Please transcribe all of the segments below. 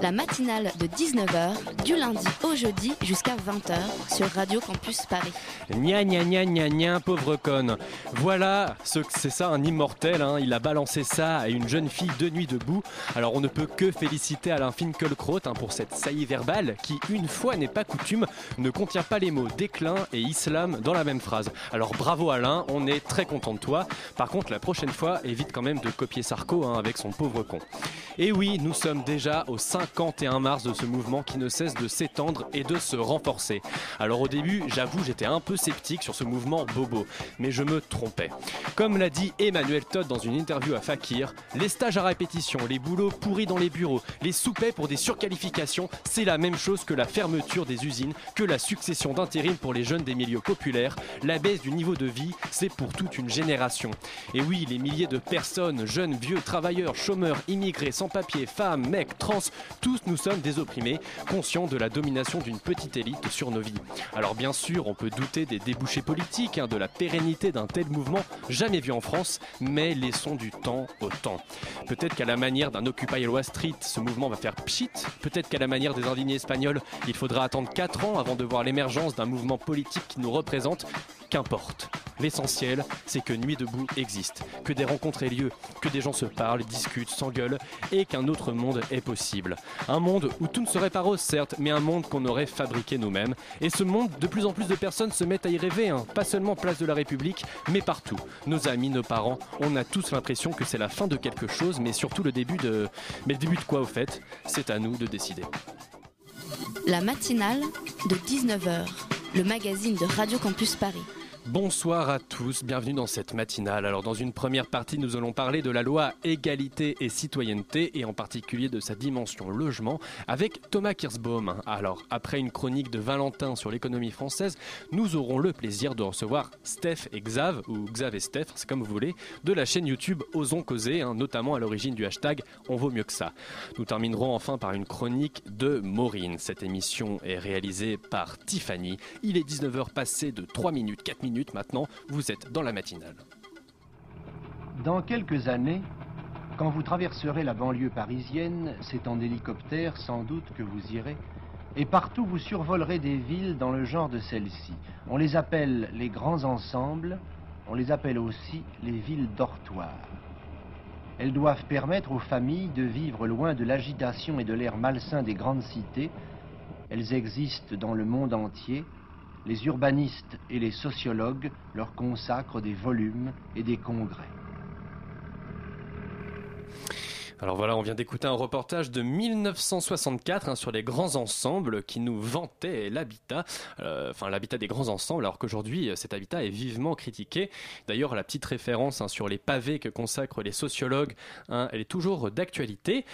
La matinale de 19h, du lundi au jeudi jusqu'à 20h sur Radio Campus Paris. Gna gna gna gna gna, pauvre conne. Voilà, ce- c'est ça un immortel, hein. il a balancé ça à une jeune fille de nuit debout. Alors on ne peut que féliciter Alain Finkielkraut hein, pour cette saillie verbale qui, une fois n'est pas coutume, ne contient pas les mots déclin et islam dans la même phrase. Alors bravo Alain, on est très content de toi. Par contre, la prochaine fois, évite quand même de copier Sarko hein, avec son pauvre con. Et oui, nous sommes déjà au 51 mars de ce mouvement qui ne cesse de s'étendre et de se renforcer. Alors au début, j'avoue, j'étais un peu sceptique sur ce mouvement bobo, mais je me trompais. Comme l'a dit Emmanuel Todd dans une interview à Fakir, les stages à répétition, les boulots pourris dans les bureaux, les soupets pour des surqualifications, c'est la même chose que la fermeture des usines, que la succession d'intérim pour les jeunes des milieux populaires. La baisse du niveau de vie, c'est pour toute une génération. Et oui, les milliers de personnes, jeunes, vieux, travailleurs, chômeurs, immigrés, sans-papiers, femmes, mecs, trans, tous nous sommes des opprimés, conscients de la domination d'une petite élite sur nos vies. Alors bien sûr, on peut douter des débouchés politiques, hein, de la pérennité d'un tel mouvement jamais vu en France, mais laissons du temps au temps. Peut-être qu'à la manière d'un Occupy Wall Street, ce mouvement va faire pchit. Peut-être qu'à la manière des indignés espagnols, il faudra attendre 4 ans avant de voir l'émergence d'un mouvement politique qui nous représente. Qu'importe. L'essentiel, c'est que Nuit debout existe, que des rencontres aient lieu, que des gens se parlent, discutent, s'engueulent, et qu'un autre monde est possible. Un monde où tout ne serait pas rose, certes, mais un monde qu'on aurait fabriqué nous-mêmes. Et ce monde, de plus en plus de personnes se mettent à y rêver, hein. pas seulement place de la République, mais partout. Nos amis, nos parents, on a tous l'impression que c'est la fin de quelque chose, mais surtout le début de... Mais le début de quoi au fait? C'est à nous de décider. La matinale de 19h, le magazine de Radio Campus Paris. Bonsoir à tous, bienvenue dans cette matinale. Alors dans une première partie, nous allons parler de la loi égalité et citoyenneté et en particulier de sa dimension logement avec Thomas Kirsbaum. Alors après une chronique de Valentin sur l'économie française, nous aurons le plaisir de recevoir Steph et Xav ou Xav et Steph, c'est comme vous voulez, de la chaîne YouTube Osons causer, hein, notamment à l'origine du hashtag On vaut mieux que ça. Nous terminerons enfin par une chronique de Maureen. Cette émission est réalisée par Tiffany. Il est 19h passé de 3 minutes, 4 minutes maintenant, vous êtes dans la matinale. Dans quelques années, quand vous traverserez la banlieue parisienne, c'est en hélicoptère sans doute que vous irez, et partout vous survolerez des villes dans le genre de celle-ci. On les appelle les grands ensembles, on les appelle aussi les villes dortoirs. Elles doivent permettre aux familles de vivre loin de l'agitation et de l'air malsain des grandes cités. Elles existent dans le monde entier. Les urbanistes et les sociologues leur consacrent des volumes et des congrès. Alors voilà, on vient d'écouter un reportage de 1964 hein, sur les grands ensembles qui nous vantaient l'habitat, euh, enfin l'habitat des grands ensembles, alors qu'aujourd'hui euh, cet habitat est vivement critiqué. D'ailleurs, la petite référence hein, sur les pavés que consacrent les sociologues, hein, elle est toujours d'actualité.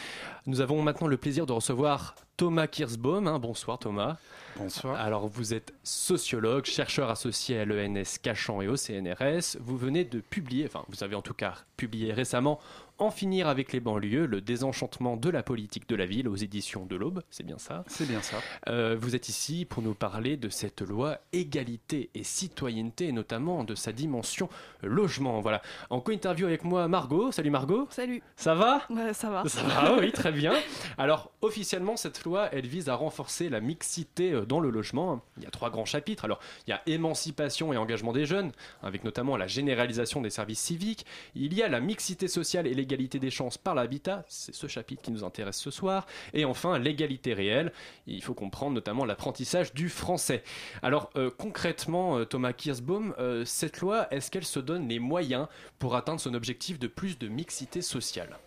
Nous avons maintenant le plaisir de recevoir Thomas Kirsbaum. hein. Bonsoir Thomas. bonsoir. Alors vous êtes sociologue, chercheur associé à l'ENS Cachan et au CNRS. Vous venez de publier, enfin vous avez en tout cas publié récemment En finir avec les banlieues, le désenchantement de la politique de la ville aux éditions de l'Aube, c'est bien ça? C'est bien ça. Euh, vous êtes ici pour nous parler de cette loi égalité et citoyenneté, et notamment de sa dimension logement. Voilà. En co-interview avec moi, Margot. Salut Margot. Salut. Ça va? Ouais, ça va. ça va, oui, très bien. Alors, officiellement, cette loi, elle vise à renforcer la mixité euh, dans le logement. Il y a trois grands chapitres. Alors, il y a émancipation et engagement des jeunes, avec notamment la généralisation des services civiques. Il y a la mixité sociale et l'égalité des chances par l'habitat. C'est ce chapitre qui nous intéresse ce soir. Et enfin, l'égalité réelle. Il faut comprendre notamment l'apprentissage du français. Alors, euh, concrètement, euh, Thomas Kirsbaum, cette loi, est-ce qu'elle se donne les moyens pour atteindre son objectif de plus de mixité sociale?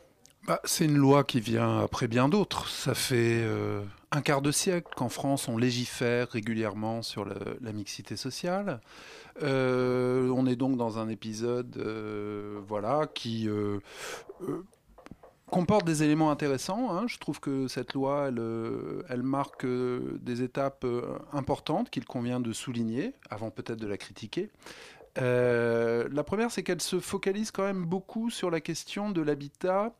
Bah, c'est une loi qui vient après bien d'autres. Ça fait euh, un quart de siècle qu'en France on légifère régulièrement sur la mixité sociale. Euh, on est donc dans un épisode, euh, qui comporte des éléments intéressants. hein. Je trouve que cette loi, elle, marque des étapes importantes qu'il convient de souligner, avant peut-être de la critiquer. La première, c'est qu'elle se focalise quand même beaucoup sur la question de l'habitat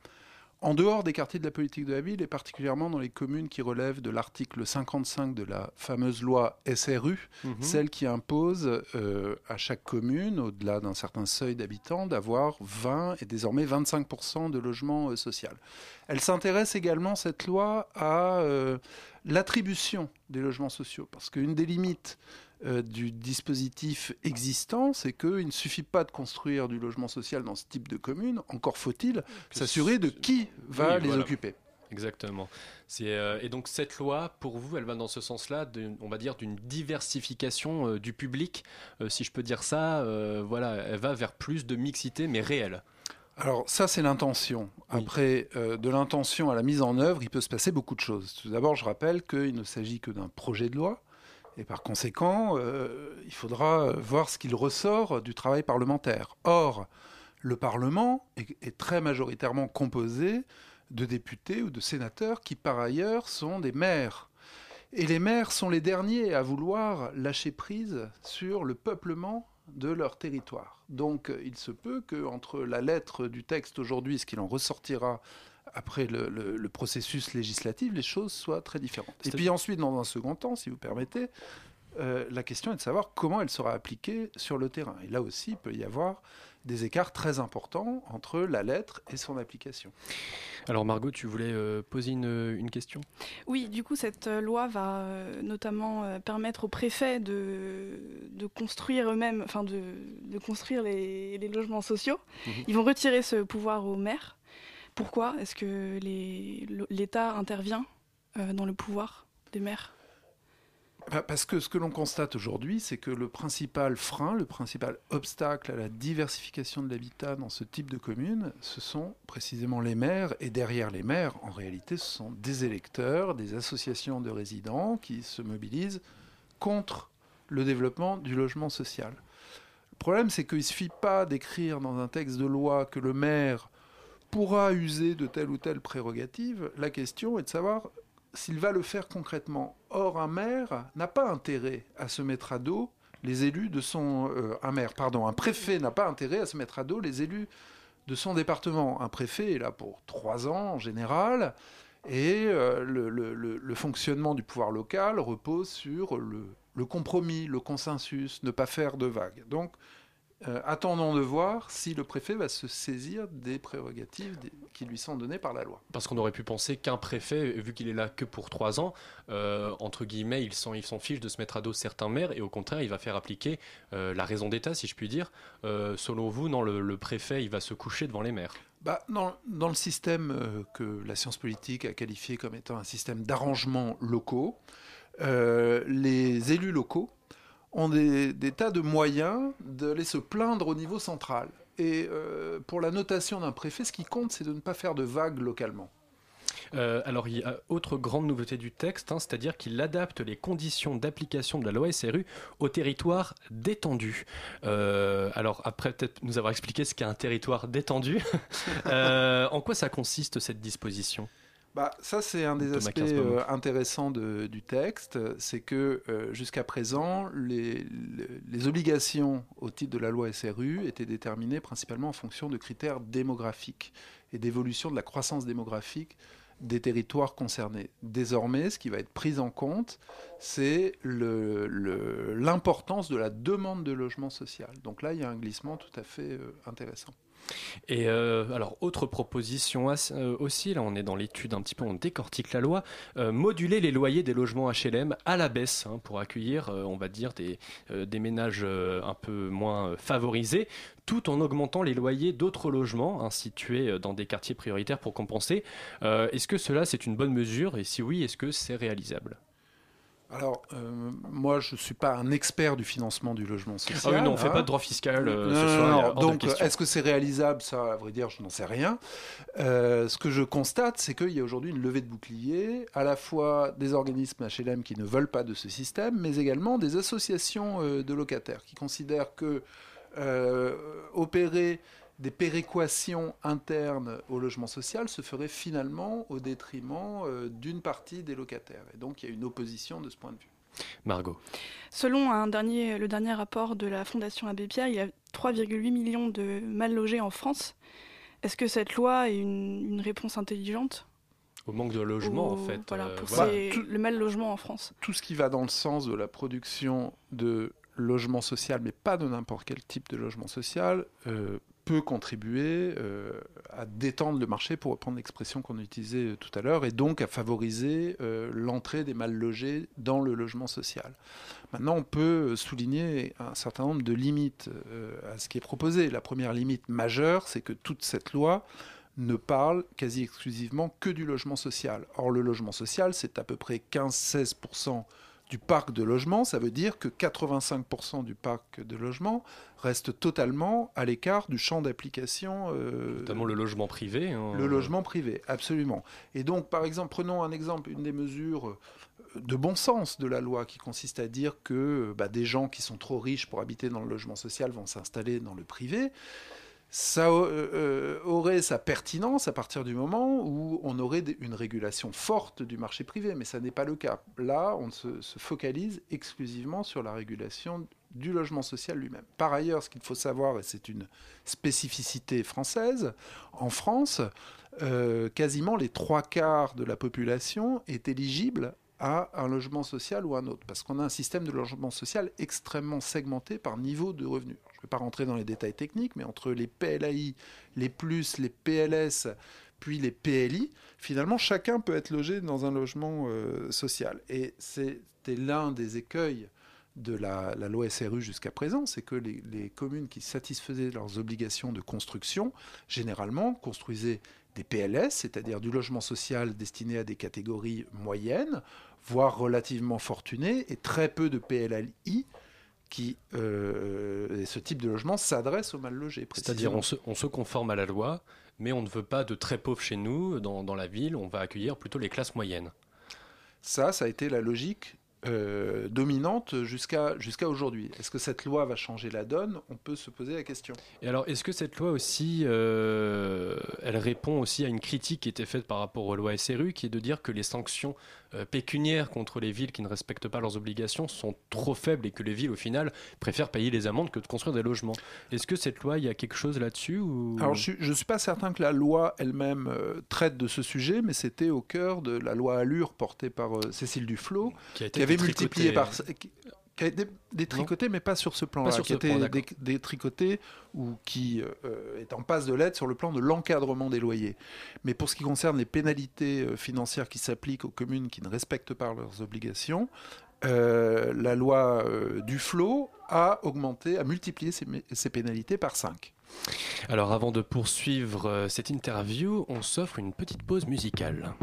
en dehors des quartiers de la politique de la ville et particulièrement dans les communes qui relèvent de l'article 55 de la fameuse loi SRU, Mhm. celle qui impose euh, à chaque commune, au-delà d'un certain seuil d'habitants, d'avoir 20 et désormais 25% de logements euh, sociaux. Elle s'intéresse également, cette loi, à euh, l'attribution des logements sociaux, parce qu'une des limites euh, du dispositif existant, c'est qu'il ne suffit pas de construire du logement social dans ce type de commune, encore faut-il s'assurer de qui va Oui, les voilà. occuper. Exactement. Euh, et donc cette loi, pour vous, elle va dans ce sens-là, on va dire d'une diversification euh, du public, si je peux dire ça. voilà, elle va vers plus de mixité, mais réelle. Alors ça, c'est l'intention. Après, euh, de l'intention à la mise en œuvre, il peut se passer beaucoup de choses. Tout d'abord, je rappelle qu'il ne s'agit que d'un projet de loi. Et par conséquent, euh, il faudra voir ce qu'il ressort du travail parlementaire. Or, le Parlement est, très majoritairement composé de députés ou de sénateurs qui, par ailleurs, sont des maires. Et les maires sont les derniers à vouloir lâcher prise sur le peuplement de leur territoire. Donc il se peut qu'entre la lettre du texte aujourd'hui, ce qu'il en ressortira après le, le- le processus législatif, les choses soient très différentes. Et puis ensuite, dans un second temps, si vous permettez, euh, la question est de savoir comment elle sera appliquée sur le terrain. Et là aussi, il peut y avoir des écarts très importants entre la lettre et son application. Alors Margot, tu voulais euh, poser une, une question? Oui, du coup, cette euh, loi va euh, notamment permettre aux préfets de, de construire eux-mêmes, enfin de, de construire les, les logements sociaux. Mhm. Ils vont retirer ce pouvoir aux maires. Pourquoi Est-ce que l'État intervient euh, dans le pouvoir des maires? Bah, Parce que ce que l'on constate aujourd'hui, c'est que le principal frein, le principal obstacle à la diversification de l'habitat dans ce type de commune, ce sont précisément les maires. Et derrière les maires, en réalité, ce sont des électeurs, des associations de résidents qui se mobilisent contre le développement du logement social. Le problème, c'est qu'il ne suffit pas d'écrire dans un texte de loi que le maire pourra user de telle ou telle prérogative. La question est de savoir s'il va le faire concrètement. Or, un maire n'a pas intérêt à se mettre à dos les élus de son... euh, maire, pardon, un préfet n'a pas intérêt à se mettre à dos les élus de son département. Un préfet est là pour trois ans en général, et euh, le, le- fonctionnement du pouvoir local repose sur le, le compromis, le consensus, ne pas faire de vagues. Donc, euh, attendons de voir si le préfet va se saisir des prérogatives des- qui lui sont données par la loi. Parce qu'on aurait pu penser qu'un préfet, vu qu'il est là que pour trois ans, euh, entre guillemets, il s'en, il s'en fiche de se mettre à dos certains maires et au contraire, il va faire appliquer euh, la raison d'État, si je puis dire. Selon vous, non, le, le préfet, il va se coucher devant les maires? Bah, dans, dans le système que la science politique a qualifié comme étant un système d'arrangements locaux, les élus locaux ont des, des tas de moyens d'aller se plaindre au niveau central. Et euh, pour la notation d'un préfet, ce qui compte, c'est de ne pas faire de vagues localement. Euh, alors, il y a autre grande nouveauté du texte, hein, c'est-à-dire qu'il adapte les conditions d'application de la loi SRU au territoire détendu. Euh, alors, après peut-être nous avoir expliqué ce qu'est un territoire détendu, en quoi ça consiste cette disposition? Bah, ça, c'est un des Thomas aspects euh, intéressants de- du texte. C'est que euh, jusqu'à présent, les, obligations au titre de la loi SRU étaient déterminées principalement en fonction de critères démographiques et d'évolution de la croissance démographique des territoires concernés. Désormais, ce qui va être pris en compte, c'est l'importance de la demande de logement social. Donc là, il y a un glissement tout à fait euh, intéressant. Et euh, alors, autre proposition euh, aussi, là on est dans l'étude un petit peu, on décortique la loi, euh, moduler les loyers des logements HLM à la baisse hein, pour accueillir, on va dire, des, ménages un peu moins favorisés, tout en augmentant les loyers d'autres logements hein, situés dans des quartiers prioritaires pour compenser. Est-ce que cela c'est une bonne mesure? Et si oui, est-ce que c'est réalisable? Alors, euh, moi, je ne suis pas un expert du financement du logement Ah social. oui, non, on fait hein. pas de droit fiscal euh, Non, ce non, soir, non. Donc, est-ce que c'est réalisable? Ça, à vrai dire, je n'en sais rien. Euh, ce que je constate, c'est qu'il y a aujourd'hui une levée de boucliers, à la fois des organismes HLM qui ne veulent pas de ce système, mais également des associations de locataires qui considèrent que opérer des péréquations internes au logement social se feraient finalement au détriment euh, d'une partie des locataires. Et donc il y a une opposition de ce point de vue. Margot. Selon un dernier, le dernier rapport de la Fondation Abbé Pierre, il y a 3,8 millions de mal logés en France. Est-ce que cette loi est une, une réponse intelligente? Au manque de logement, Ou- en fait. Voilà, euh, pour voilà. ces- Tout- le mal logement en France. Tout ce qui va dans le sens de la production de logement social, mais pas de n'importe quel type de logement social, euh, peut contribuer euh, à détendre le marché, pour reprendre l'expression qu'on utilisait tout à l'heure, et donc à favoriser euh, l'entrée des mal logés dans le logement social. Maintenant, on peut souligner un certain nombre de limites euh, à ce qui est proposé. La première limite majeure, c'est que toute cette loi ne parle quasi exclusivement que du logement social. Or, le logement social, c'est à peu près 15-16% du parc de logement. Ça veut dire que 85% du parc de logement reste totalement à l'écart du champ d'application. euh, Notamment le logement privé. hein. le logement privé, absolument. Et donc, par exemple, prenons un exemple, une des mesures euh, de bon sens de la loi qui consiste à dire que bah, des gens qui sont trop riches pour habiter dans le logement social vont s'installer dans le privé. Ça euh, euh, aurait sa pertinence à partir du moment où on aurait une régulation forte du marché privé, mais ça n'est pas le cas. Là, on se, se focalise exclusivement sur la régulation du logement social lui-même. Par ailleurs, ce qu'il faut savoir, et c'est une spécificité française, en France, euh, quasiment les trois quarts de la population est éligible à un logement social ou un autre, parce qu'on a un système de logement social extrêmement segmenté par niveau de revenus. Je ne vais pas rentrer dans les détails techniques, mais entre les PLAI, les plus, les PLS, puis les PLI, finalement, chacun peut être logé dans un logement euh, social. Et c'était l'un des écueils de la, loi SRU jusqu'à présent, c'est que les, les communes qui satisfaisaient leurs obligations de construction, généralement, construisaient des PLS, c'est-à-dire du logement social destiné à des catégories moyennes, voire relativement fortunées, et très peu de PLI qui, euh, ce type de logement s'adresse aux mal logés. C'est-à-dire on se, on se conforme à la loi, mais on ne veut pas de très pauvres chez nous, dans, dans la ville, on va accueillir plutôt les classes moyennes. Ça, ça a été la logique euh, dominante jusqu'à jusqu'à aujourd'hui. Est-ce que cette loi va changer la donne? On peut se poser la question. Et alors, est-ce que cette loi aussi, euh, elle répond aussi à une critique qui était faite par rapport aux lois SRU, qui est de dire que les sanctions euh, pécuniaires contre les villes qui ne respectent pas leurs obligations sont trop faibles et que les villes, au final, préfèrent payer les amendes que de construire des logements. Est-ce que cette loi, il y a quelque chose là-dessus ou... Alors, je ne suis pas certain que la loi elle-même euh, traite de ce sujet, mais c'était au cœur de la loi Allure portée par euh, Cécile Duflot, qui, a été qui avait multiplié par qui, qui a été détricoté, mais pas sur ce plan-là, qui dé- détricoté ou qui euh, est en passe de l'aide sur le plan de l'encadrement des loyers. Mais pour ce qui concerne les pénalités euh, financières qui s'appliquent aux communes qui ne respectent pas leurs obligations, euh, la loi euh, Duflot a augmenté, a multiplié ces, ces pénalités par 5. Alors, avant de poursuivre cette interview, on s'offre une petite pause musicale.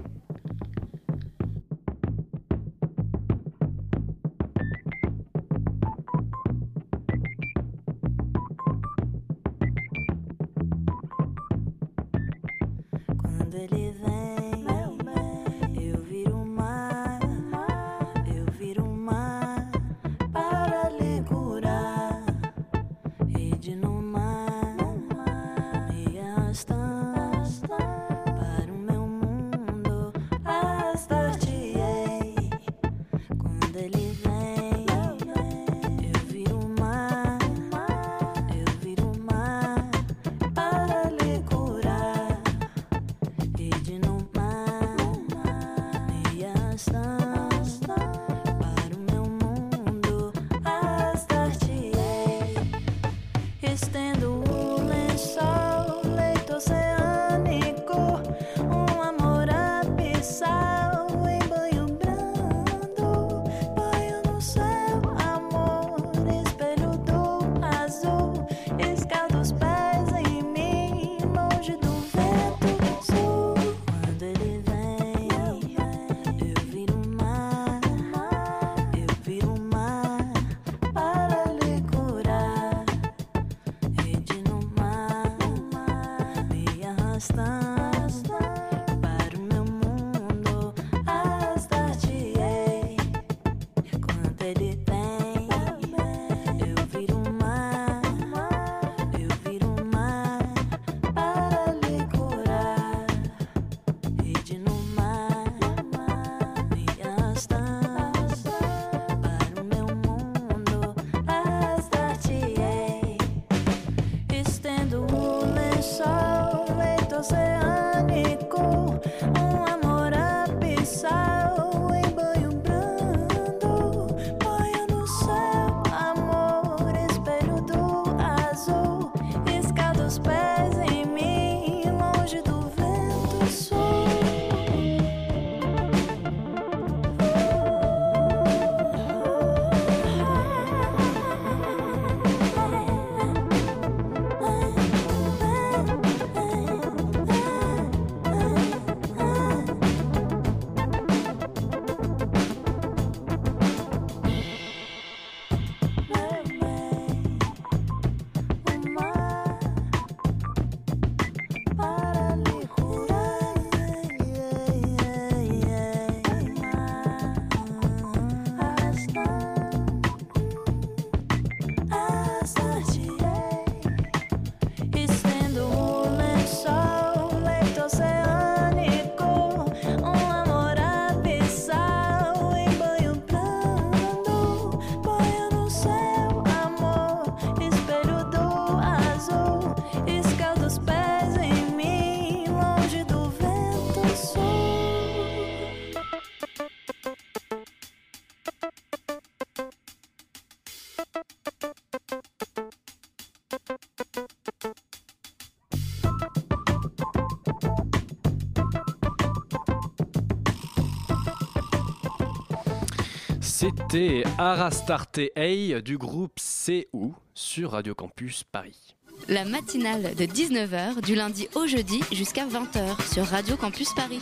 C'était Arastarte Hey du groupe CU sur Radio Campus Paris. La matinale de 19h du lundi au jeudi jusqu'à 20h sur Radio Campus Paris.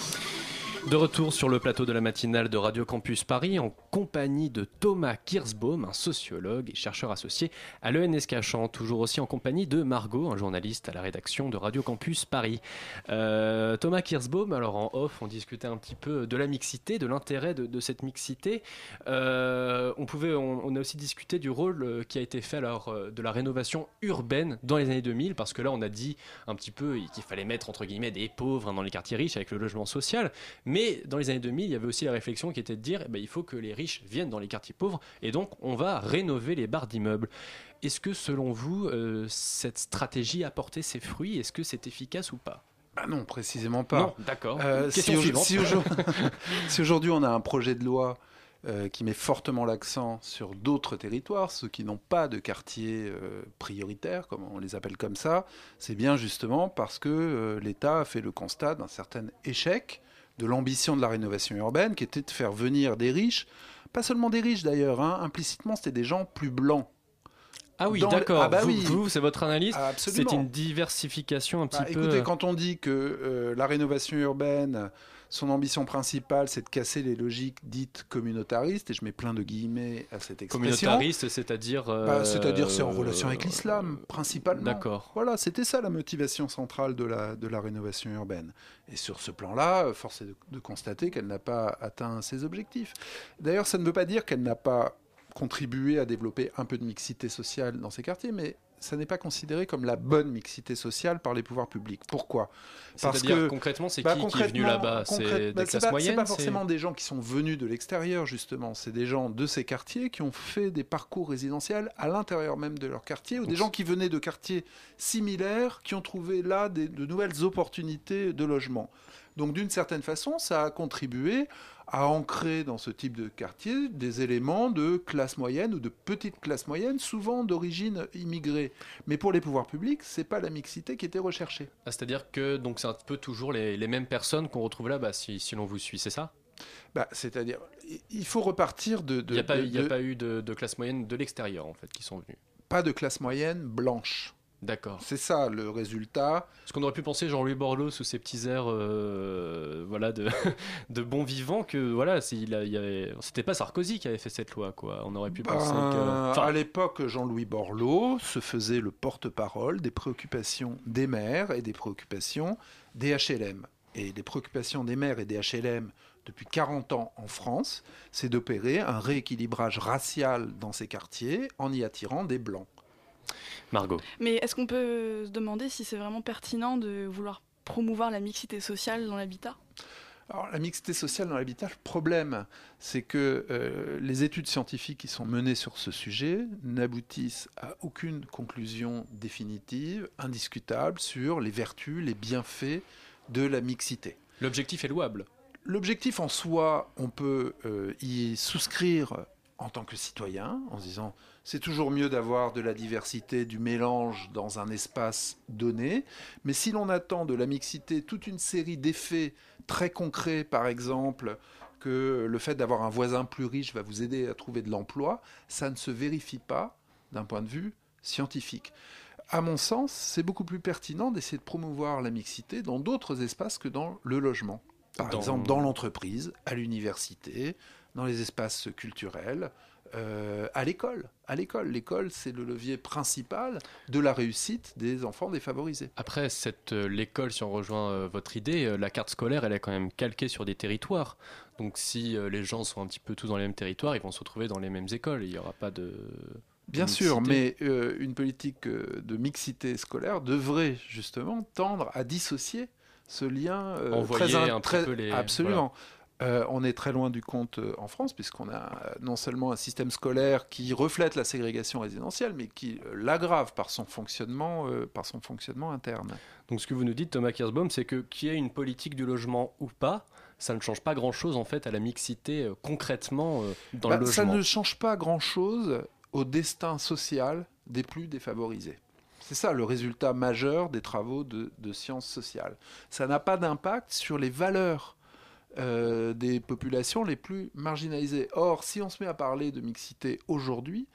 De retour sur le plateau de la matinale de Radio Campus Paris en compagnie de Thomas Kirsbaum, un sociologue et chercheur associé à l'ENS Cachan, toujours aussi en compagnie de Margot, un journaliste à la rédaction de Radio Campus Paris. Euh, Thomas Kirsbaum, alors en off, on discutait un petit peu de la mixité, de l'intérêt de, cette mixité. Euh, on, pouvait, on, a aussi discuté du rôle euh, qui a été fait alors, de la rénovation urbaine dans les années 2000, parce que là on a dit un petit peu qu'il fallait mettre entre guillemets des pauvres hein, dans les quartiers riches avec le logement social. Mais dans les années 2000, il y avait aussi la réflexion qui était de dire eh ben, il faut que les riches viennent dans les quartiers pauvres et donc on va rénover les barres d'immeubles. Est-ce que selon vous, euh, cette stratégie a porté ses fruits? Est-ce que c'est efficace ou pas? Ah non, précisément pas. Non, d'accord. Euh, si, aujourd'hui si aujourd'hui on a un projet de loi euh, qui met fortement l'accent sur d'autres territoires, ceux qui n'ont pas de quartier euh, prioritaire, comme on les appelle comme ça, c'est bien justement parce que euh, l'État a fait le constat d'un certain échec de l'ambition de la rénovation urbaine, qui était de faire venir des riches, pas seulement des riches d'ailleurs, hein, implicitement c'était des gens plus blancs. Ah oui, le- d'accord. Ah bah vous, oui. vous, c'est votre analyse Ah, C'est une diversification un petit Bah, peu. Écoutez, quand on dit que euh, la rénovation urbaine, son ambition principale, c'est de casser les logiques dites communautaristes, et je mets plein de guillemets à cette expression. communautariste, c'est-à-dire. euh, Bah, C'est-à-dire c'est en relation avec l'islam, principalement. D'accord. Voilà, c'était ça la motivation centrale de la, de la rénovation urbaine. Et sur ce plan-là, euh, force est de, de constater qu'elle n'a pas atteint ses objectifs. D'ailleurs, ça ne veut pas dire qu'elle n'a pas contribué à développer un peu de mixité sociale dans ces quartiers, mais ça n'est pas considéré comme la bonne mixité sociale par les pouvoirs publics. Pourquoi? Parce que- concrètement, c'est bah, qui qui est venu là-bas? C'est des bah, classes pas- moyennes C'est pas forcément des gens qui sont venus de l'extérieur, justement. C'est des gens de ces quartiers qui ont fait des parcours résidentiels à l'intérieur même de leur quartier, ou des Donc, gens qui venaient de quartiers similaires, qui ont trouvé là des- de nouvelles opportunités de logement. Donc, d'une certaine façon, ça a contribué à ancrer dans ce type de quartier des éléments de classe moyenne ou de petite classe moyenne, souvent d'origine immigrée. Mais pour les pouvoirs publics, c'est pas la mixité qui était recherchée. Ah, C'est-à-dire que donc c'est un peu toujours les, les mêmes personnes qu'on retrouve là, bah, si, si l'on vous suit, c'est ça? Bah, C'est-à-dire, il faut repartir de... Il n'y a, a pas eu de, de classe moyenne de l'extérieur en fait qui sont venus. pas de classe moyenne blanche. D'accord. C'est ça le résultat. Parce qu'on aurait pu penser Jean-Louis Borloo sous ses petits airs euh, voilà, de, de bon vivant que voilà, c'est- il a- il y avait- c'était pas Sarkozy qui avait fait cette loi. quoi. On aurait pu penser Ben, que. Enfin, à l'époque, Jean-Louis Borloo se faisait le porte-parole des préoccupations des maires et des préoccupations des HLM. Et les préoccupations des maires et des HLM depuis 40 ans en France, c'est d'opérer un rééquilibrage racial dans ces quartiers en y attirant des blancs. Margot. Mais est-ce qu'on peut se demander si c'est vraiment pertinent de vouloir promouvoir la mixité sociale dans l'habitat? Alors, la mixité sociale dans l'habitat, le problème, c'est que euh, les études scientifiques qui sont menées sur ce sujet n'aboutissent à aucune conclusion définitive, indiscutable, sur les vertus, les bienfaits de la mixité. L'objectif est louable. L'objectif en soi, on peut euh, y souscrire en tant que citoyen, en se disant c'est toujours mieux d'avoir de la diversité, du mélange dans un espace donné, mais si l'on attend de la mixité toute une série d'effets très concrets, par exemple, que le fait d'avoir un voisin plus riche va vous aider à trouver de l'emploi, ça ne se vérifie pas d'un point de vue scientifique. À mon sens, c'est beaucoup plus pertinent d'essayer de promouvoir la mixité dans d'autres espaces que dans le logement. Par Dans- exemple, dans l'entreprise, à l'université, dans les espaces culturels, euh, à l'école. À l'école, l'école, c'est le levier principal de la réussite des enfants défavorisés. Après, cette, euh, l'école, si on rejoint euh, votre idée, la carte scolaire, elle est quand même calquée sur des territoires. Donc si les gens sont un petit peu tous dans les mêmes territoires, ils vont se retrouver dans les mêmes écoles. Il n'y aura pas de... Bien sûr, mais une politique de mixité scolaire devrait justement tendre à dissocier ce lien Envoyer très, un très- peu les- absolument. Euh, on est très loin du compte euh, en France puisqu'on a euh, non seulement un système scolaire qui reflète la ségrégation résidentielle, mais qui l'aggrave par son fonctionnement, euh, par son fonctionnement interne. Donc ce que vous nous dites, Thomas Kirsbaum, c'est que qu'il y ait une politique du logement ou pas, ça ne change pas grand-chose en fait à la mixité euh, concrètement dans Bah, le ça logement. ne change pas grand-chose au destin social des plus défavorisés. C'est ça le résultat majeur des travaux de, de sciences sociales. Ça n'a pas d'impact sur les valeurs euh, des populations les plus marginalisées. Or, si on se met à parler de mixité aujourd'hui,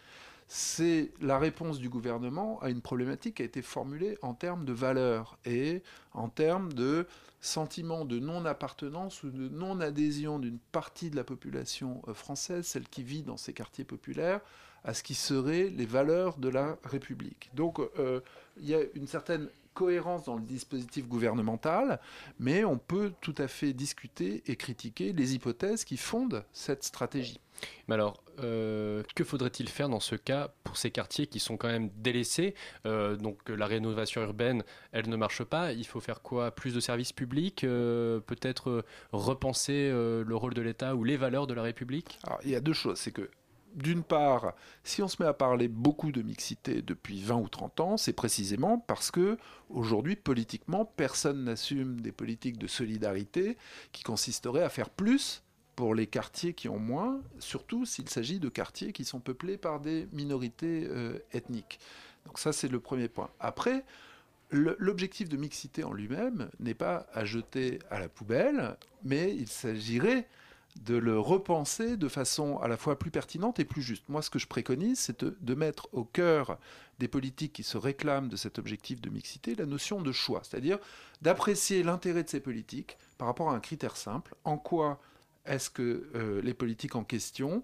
c'est la réponse du gouvernement à une problématique qui a été formulée en termes de valeurs et en termes de sentiment de non-appartenance ou de non-adhésion d'une partie de la population euh, française, celle qui vit dans ces quartiers populaires, à ce qui seraient les valeurs de la République. Donc euh, il y a une certaine cohérence dans le dispositif gouvernemental, mais on peut tout à fait discuter et critiquer les hypothèses qui fondent cette stratégie. Mais alors, euh, que faudrait-il faire dans ce cas pour ces quartiers qui sont quand même délaissés? Euh, Donc la rénovation urbaine, elle ne marche pas. Il faut faire quoi? Plus de services publics Euh, Peut-être repenser le rôle de l'État ou les valeurs de la République? Alors, il y a deux choses. C'est que, d'une part, si on se met à parler beaucoup de mixité depuis 20 ou 30 ans, c'est précisément parce que, aujourd'hui, politiquement, personne n'assume des politiques de solidarité qui consisteraient à faire plus pour les quartiers qui ont moins, surtout s'il s'agit de quartiers qui sont peuplés par des minorités euh, ethniques. Donc ça, c'est le premier point. Après, l'objectif de mixité en lui-même n'est pas à jeter à la poubelle, mais il s'agirait de le repenser de façon à la fois plus pertinente et plus juste. Moi, ce que je préconise, c'est de, mettre au cœur des politiques qui se réclament de cet objectif de mixité la notion de choix, c'est-à-dire d'apprécier l'intérêt de ces politiques par rapport à un critère simple. En quoi est-ce que euh, les politiques en question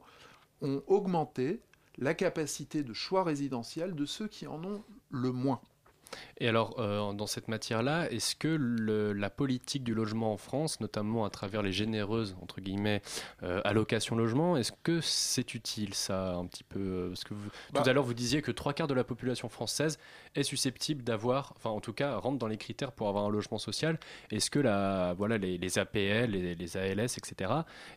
ont augmenté la capacité de choix résidentiel de ceux qui en ont le moins? Et alors, euh, dans cette matière-là, est-ce que le- la politique du logement en France, notamment à travers les généreuses, entre guillemets, euh, allocations logement, est-ce que c'est utile, ça, un petit peu euh, Parce que vous- Bah- tout à l'heure, vous disiez que trois quarts de la population française est susceptible d'avoir, enfin, en tout cas, rentre dans les critères pour avoir un logement social. Est-ce que la, voilà, les, les APL, les, les ALS, etc.,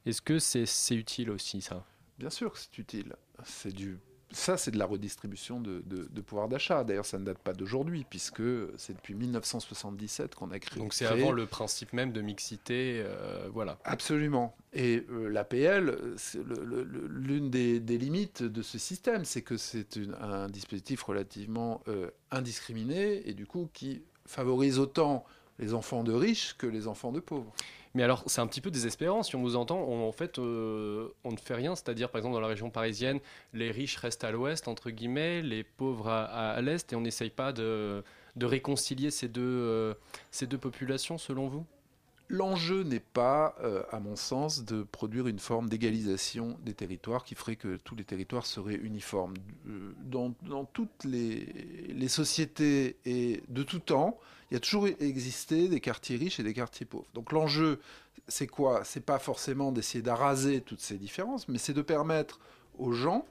est-ce que c'est c'est utile aussi, ça? Bien sûr que c'est utile. C'est du ça, c'est de la redistribution de, de- de pouvoir d'achat. D'ailleurs, ça ne date pas d'aujourd'hui, puisque c'est depuis 1977 qu'on a créé. Donc c'est avant le principe même de mixité, euh, voilà. Absolument. Et euh, l'APL, l'une des, des limites de ce système, c'est que c'est un dispositif relativement euh, indiscriminé et du coup qui favorise autant les enfants de riches que les enfants de pauvres. Mais alors, c'est un petit peu désespérant. Si on vous entend, on- en fait, euh, on ne fait rien. C'est-à-dire, par exemple, dans la région parisienne, les riches restent à l'ouest, entre guillemets, les pauvres à, l'est, et on n'essaye pas de, de réconcilier ces deux, euh, ces deux populations, selon vous? L'enjeu n'est pas, euh, à mon sens, de produire une forme d'égalisation des territoires qui ferait que tous les territoires seraient uniformes. Euh, Dans, toutes les, les sociétés et de tout temps, il y a toujours existé des quartiers riches et des quartiers pauvres. Donc l'enjeu, c'est quoi? C'est pas forcément d'essayer d'araser toutes ces différences, mais c'est de permettre aux gens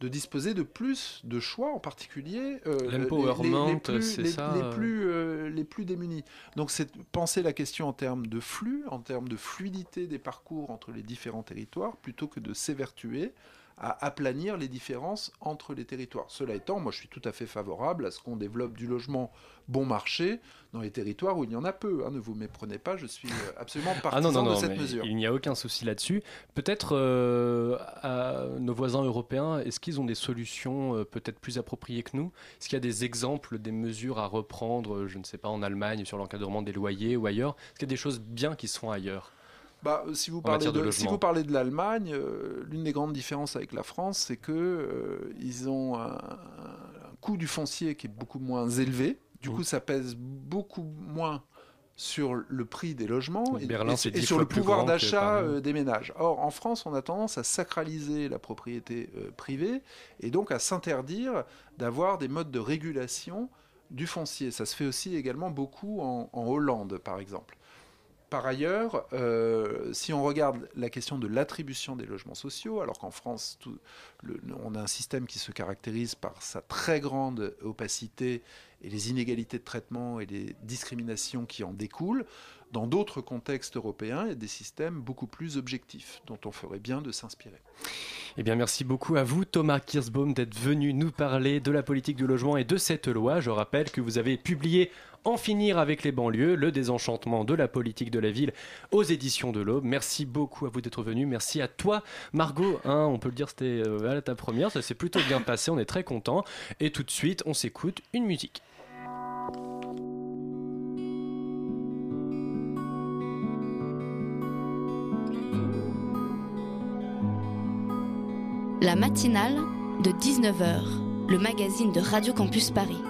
de disposer de plus de choix, en particulier euh, les- les- L'empowerment, les, plus, c'est les- ça, les plus, euh, les plus démunis. Donc c'est penser la question en termes de flux, en termes de fluidité des parcours entre les différents territoires, plutôt que de s'évertuer à aplanir les différences entre les territoires. Cela étant, moi je suis tout à fait favorable à ce qu'on développe du logement bon marché dans les territoires où il y en a peu. hein. ne vous méprenez pas, je suis euh, absolument partisan Ah non, non, non, de cette mesure. il n'y a aucun souci là-dessus. Peut-être euh, à nos voisins européens, est-ce qu'ils ont des solutions euh, peut-être plus appropriées que nous? Est-ce qu'il y a des exemples, des mesures à reprendre, je ne sais pas, en Allemagne, sur l'encadrement des loyers ou ailleurs? Est-ce qu'il y a des choses bien qui se font ailleurs? Bah, euh, si, vous parlez de de, si logement. vous parlez de l'Allemagne, euh, l'une des grandes différences avec la France, c'est que euh, ils ont un, un coût du foncier qui est beaucoup moins élevé. Du Mmh. coup, ça pèse beaucoup moins sur le prix des logements et, Berlin, et- c'est et dix sur le pouvoir d'achat euh, des ménages. Or, en France, on a tendance à sacraliser la propriété privée et donc à s'interdire d'avoir des modes de régulation du foncier. Ça se fait aussi également beaucoup en, en Hollande, par exemple. Par ailleurs, euh, si on regarde la question de l'attribution des logements sociaux, alors qu'en France, tout- le- on a un système qui se caractérise par sa très grande opacité et les inégalités de traitement et les discriminations qui en découlent, dans d'autres contextes européens, il y a des systèmes beaucoup plus objectifs dont on ferait bien de s'inspirer. Eh bien, merci beaucoup à vous, Thomas Kirsbaum, d'être venu nous parler de la politique du logement et de cette loi. Je rappelle que vous avez publié en finir avec les banlieues, le désenchantement de la politique de la ville aux éditions de l'Aube. Merci beaucoup à vous d'être venu. Merci à toi, Margot. Hein, on peut le dire, c'était euh, ta première. Ça s'est plutôt bien passé. On est très content. Et tout de suite, on s'écoute une musique. La matinale de 19h, le magazine de Radio Campus Paris.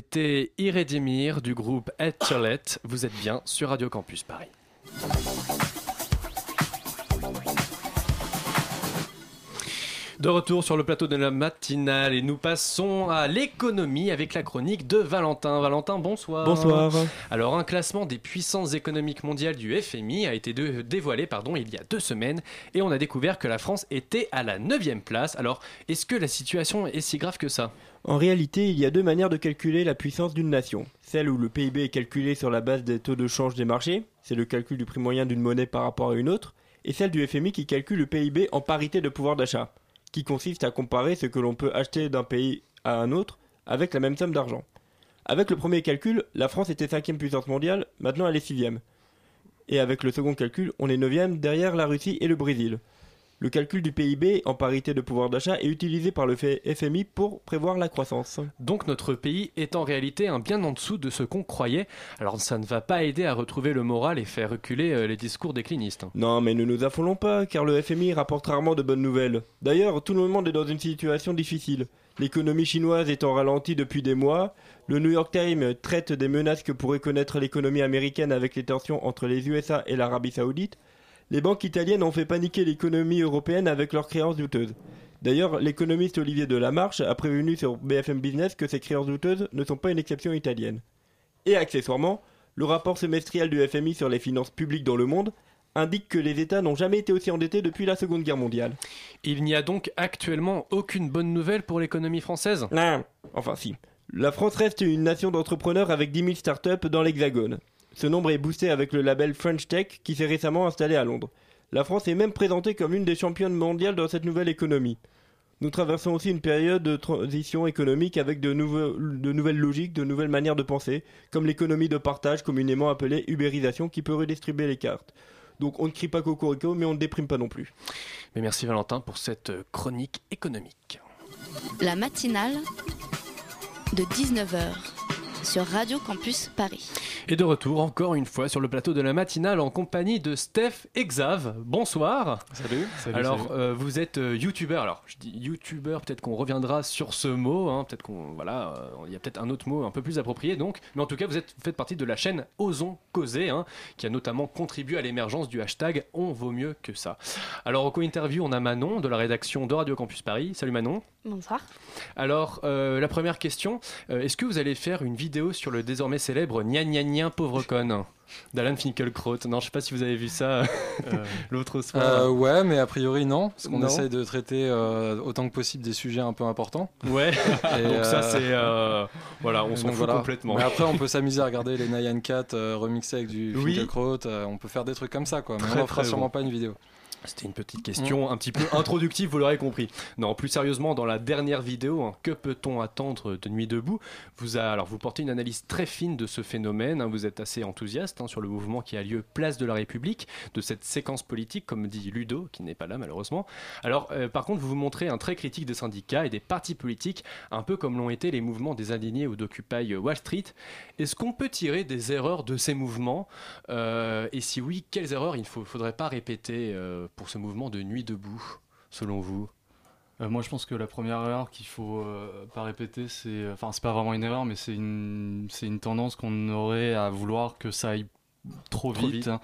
C'était Irédimir du groupe Etcherlet. Vous êtes bien sur Radio Campus Paris. De retour sur le plateau de la matinale et nous passons à l'économie avec la chronique de Valentin. Valentin, bonsoir. Bonsoir. Alors, un classement des puissances économiques mondiales du FMI a été de- dévoilé pardon, il y a deux semaines et on a découvert que la France était à la 9 place. Alors, est-ce que la situation est si grave que ça? En réalité, il y a deux manières de calculer la puissance d'une nation. Celle où le PIB est calculé sur la base des taux de change des marchés, c'est le calcul du prix moyen d'une monnaie par rapport à une autre, et celle du FMI qui calcule le PIB en parité de pouvoir d'achat, qui consiste à comparer ce que l'on peut acheter d'un pays à un autre avec la même somme d'argent. Avec le premier calcul, la France était cinquième puissance mondiale, maintenant elle est sixième. Et avec le second calcul, on est neuvième derrière la Russie et le Brésil. Le calcul du PIB en parité de pouvoir d'achat est utilisé par le FMI pour prévoir la croissance. Donc notre pays est en réalité un bien en dessous de ce qu'on croyait. Alors ça ne va pas aider à retrouver le moral et faire reculer euh, les discours déclinistes. Non, mais ne nous affolons pas, car le FMI rapporte rarement de bonnes nouvelles. D'ailleurs, tout le monde est dans une situation difficile. L'économie chinoise est en ralenti depuis des mois. Le New York Times traite des menaces que pourrait connaître l'économie américaine avec les tensions entre les USA et l'Arabie Saoudite. Les banques italiennes ont fait paniquer l'économie européenne avec leurs créances douteuses. D'ailleurs, l'économiste Olivier Delamarche a prévenu sur BFM Business que ces créances douteuses ne sont pas une exception italienne. Et accessoirement, le rapport semestriel du FMI sur les finances publiques dans le monde indique que les États n'ont jamais été aussi endettés depuis la Seconde Guerre mondiale. Il n'y a donc actuellement aucune bonne nouvelle pour l'économie française? Non, enfin si. La France reste une nation d'entrepreneurs avec 10 000 startups dans l'Hexagone. Ce nombre est boosté avec le label French Tech qui s'est récemment installé à Londres. La France est même présentée comme une des championnes mondiales dans cette nouvelle économie. Nous traversons aussi une période de transition économique avec de, nouveaux- de nouvelles logiques, de nouvelles manières de penser, comme l'économie de partage communément appelée ubérisation qui peut redistribuer les cartes. Donc on ne crie pas cocorico mais on ne déprime pas non plus. Mais merci Valentin pour cette chronique économique. La matinale de 19h sur Radio Campus Paris. Et de retour encore une fois sur le plateau de la matinale en compagnie de Steph et Xav. Bonsoir. Salut. salut, Alors, salut. euh, vous êtes euh, youtubeur. Alors, je dis youtubeur, peut-être qu'on reviendra sur ce mot. hein, peut-être qu'on. Voilà, euh, il y a peut-être un autre mot un peu plus approprié donc. Mais en tout cas, vous, êtes, faites partie de la chaîne Osons Causer, hein, qui a notamment contribué à l'émergence du hashtag On vaut mieux que ça. Alors, au co-interview, on a Manon de la rédaction de Radio Campus Paris. Salut Manon. Bonsoir. Alors, euh, la première question, euh, est-ce que vous allez faire une vidéo sur le désormais célèbre Gna gna gna pauvre conne d'Alan Finkielkraut Non, je sais pas si vous avez vu ça l'autre soir. Euh, ouais, mais a priori non, parce qu'on essaye de traiter euh, autant que possible des sujets un peu importants. Ouais, Et, donc ça euh, c'est... euh, voilà, on s'en fout voilà. complètement. Mais après, on peut s'amuser à regarder les Nyan Cat euh, remixés avec du Oui. Euh, on peut faire des trucs comme ça, quoi. Mais Très, on en fera très sûrement bon. pas une vidéo. C'était une petite question un petit peu introductive, vous l'aurez compris. Non, plus sérieusement, dans la dernière vidéo, hein, que peut-on attendre de Nuit debout? Vous, a, alors, vous portez une analyse très fine de ce phénomène. hein, vous êtes assez enthousiaste hein, sur le mouvement qui a lieu place de la République, de cette séquence politique, comme dit Ludo, qui n'est pas là malheureusement. Alors, euh, par contre, vous vous montrez un très critique des syndicats et des partis politiques, un peu comme l'ont été les mouvements des indignés ou d'Occupy Wall Street. Est-ce qu'on peut tirer des erreurs de ces mouvements? Euh, Et si oui, quelles erreurs il ne faudrait pas répéter euh, pour ce mouvement de nuit debout, selon vous Euh, moi, je pense que la première erreur qu'il faut euh, pas répéter, c'est, enfin, c'est pas vraiment une erreur, mais c'est une, c'est une tendance qu'on aurait à vouloir que ça aille trop, Trop vite, vite. hein,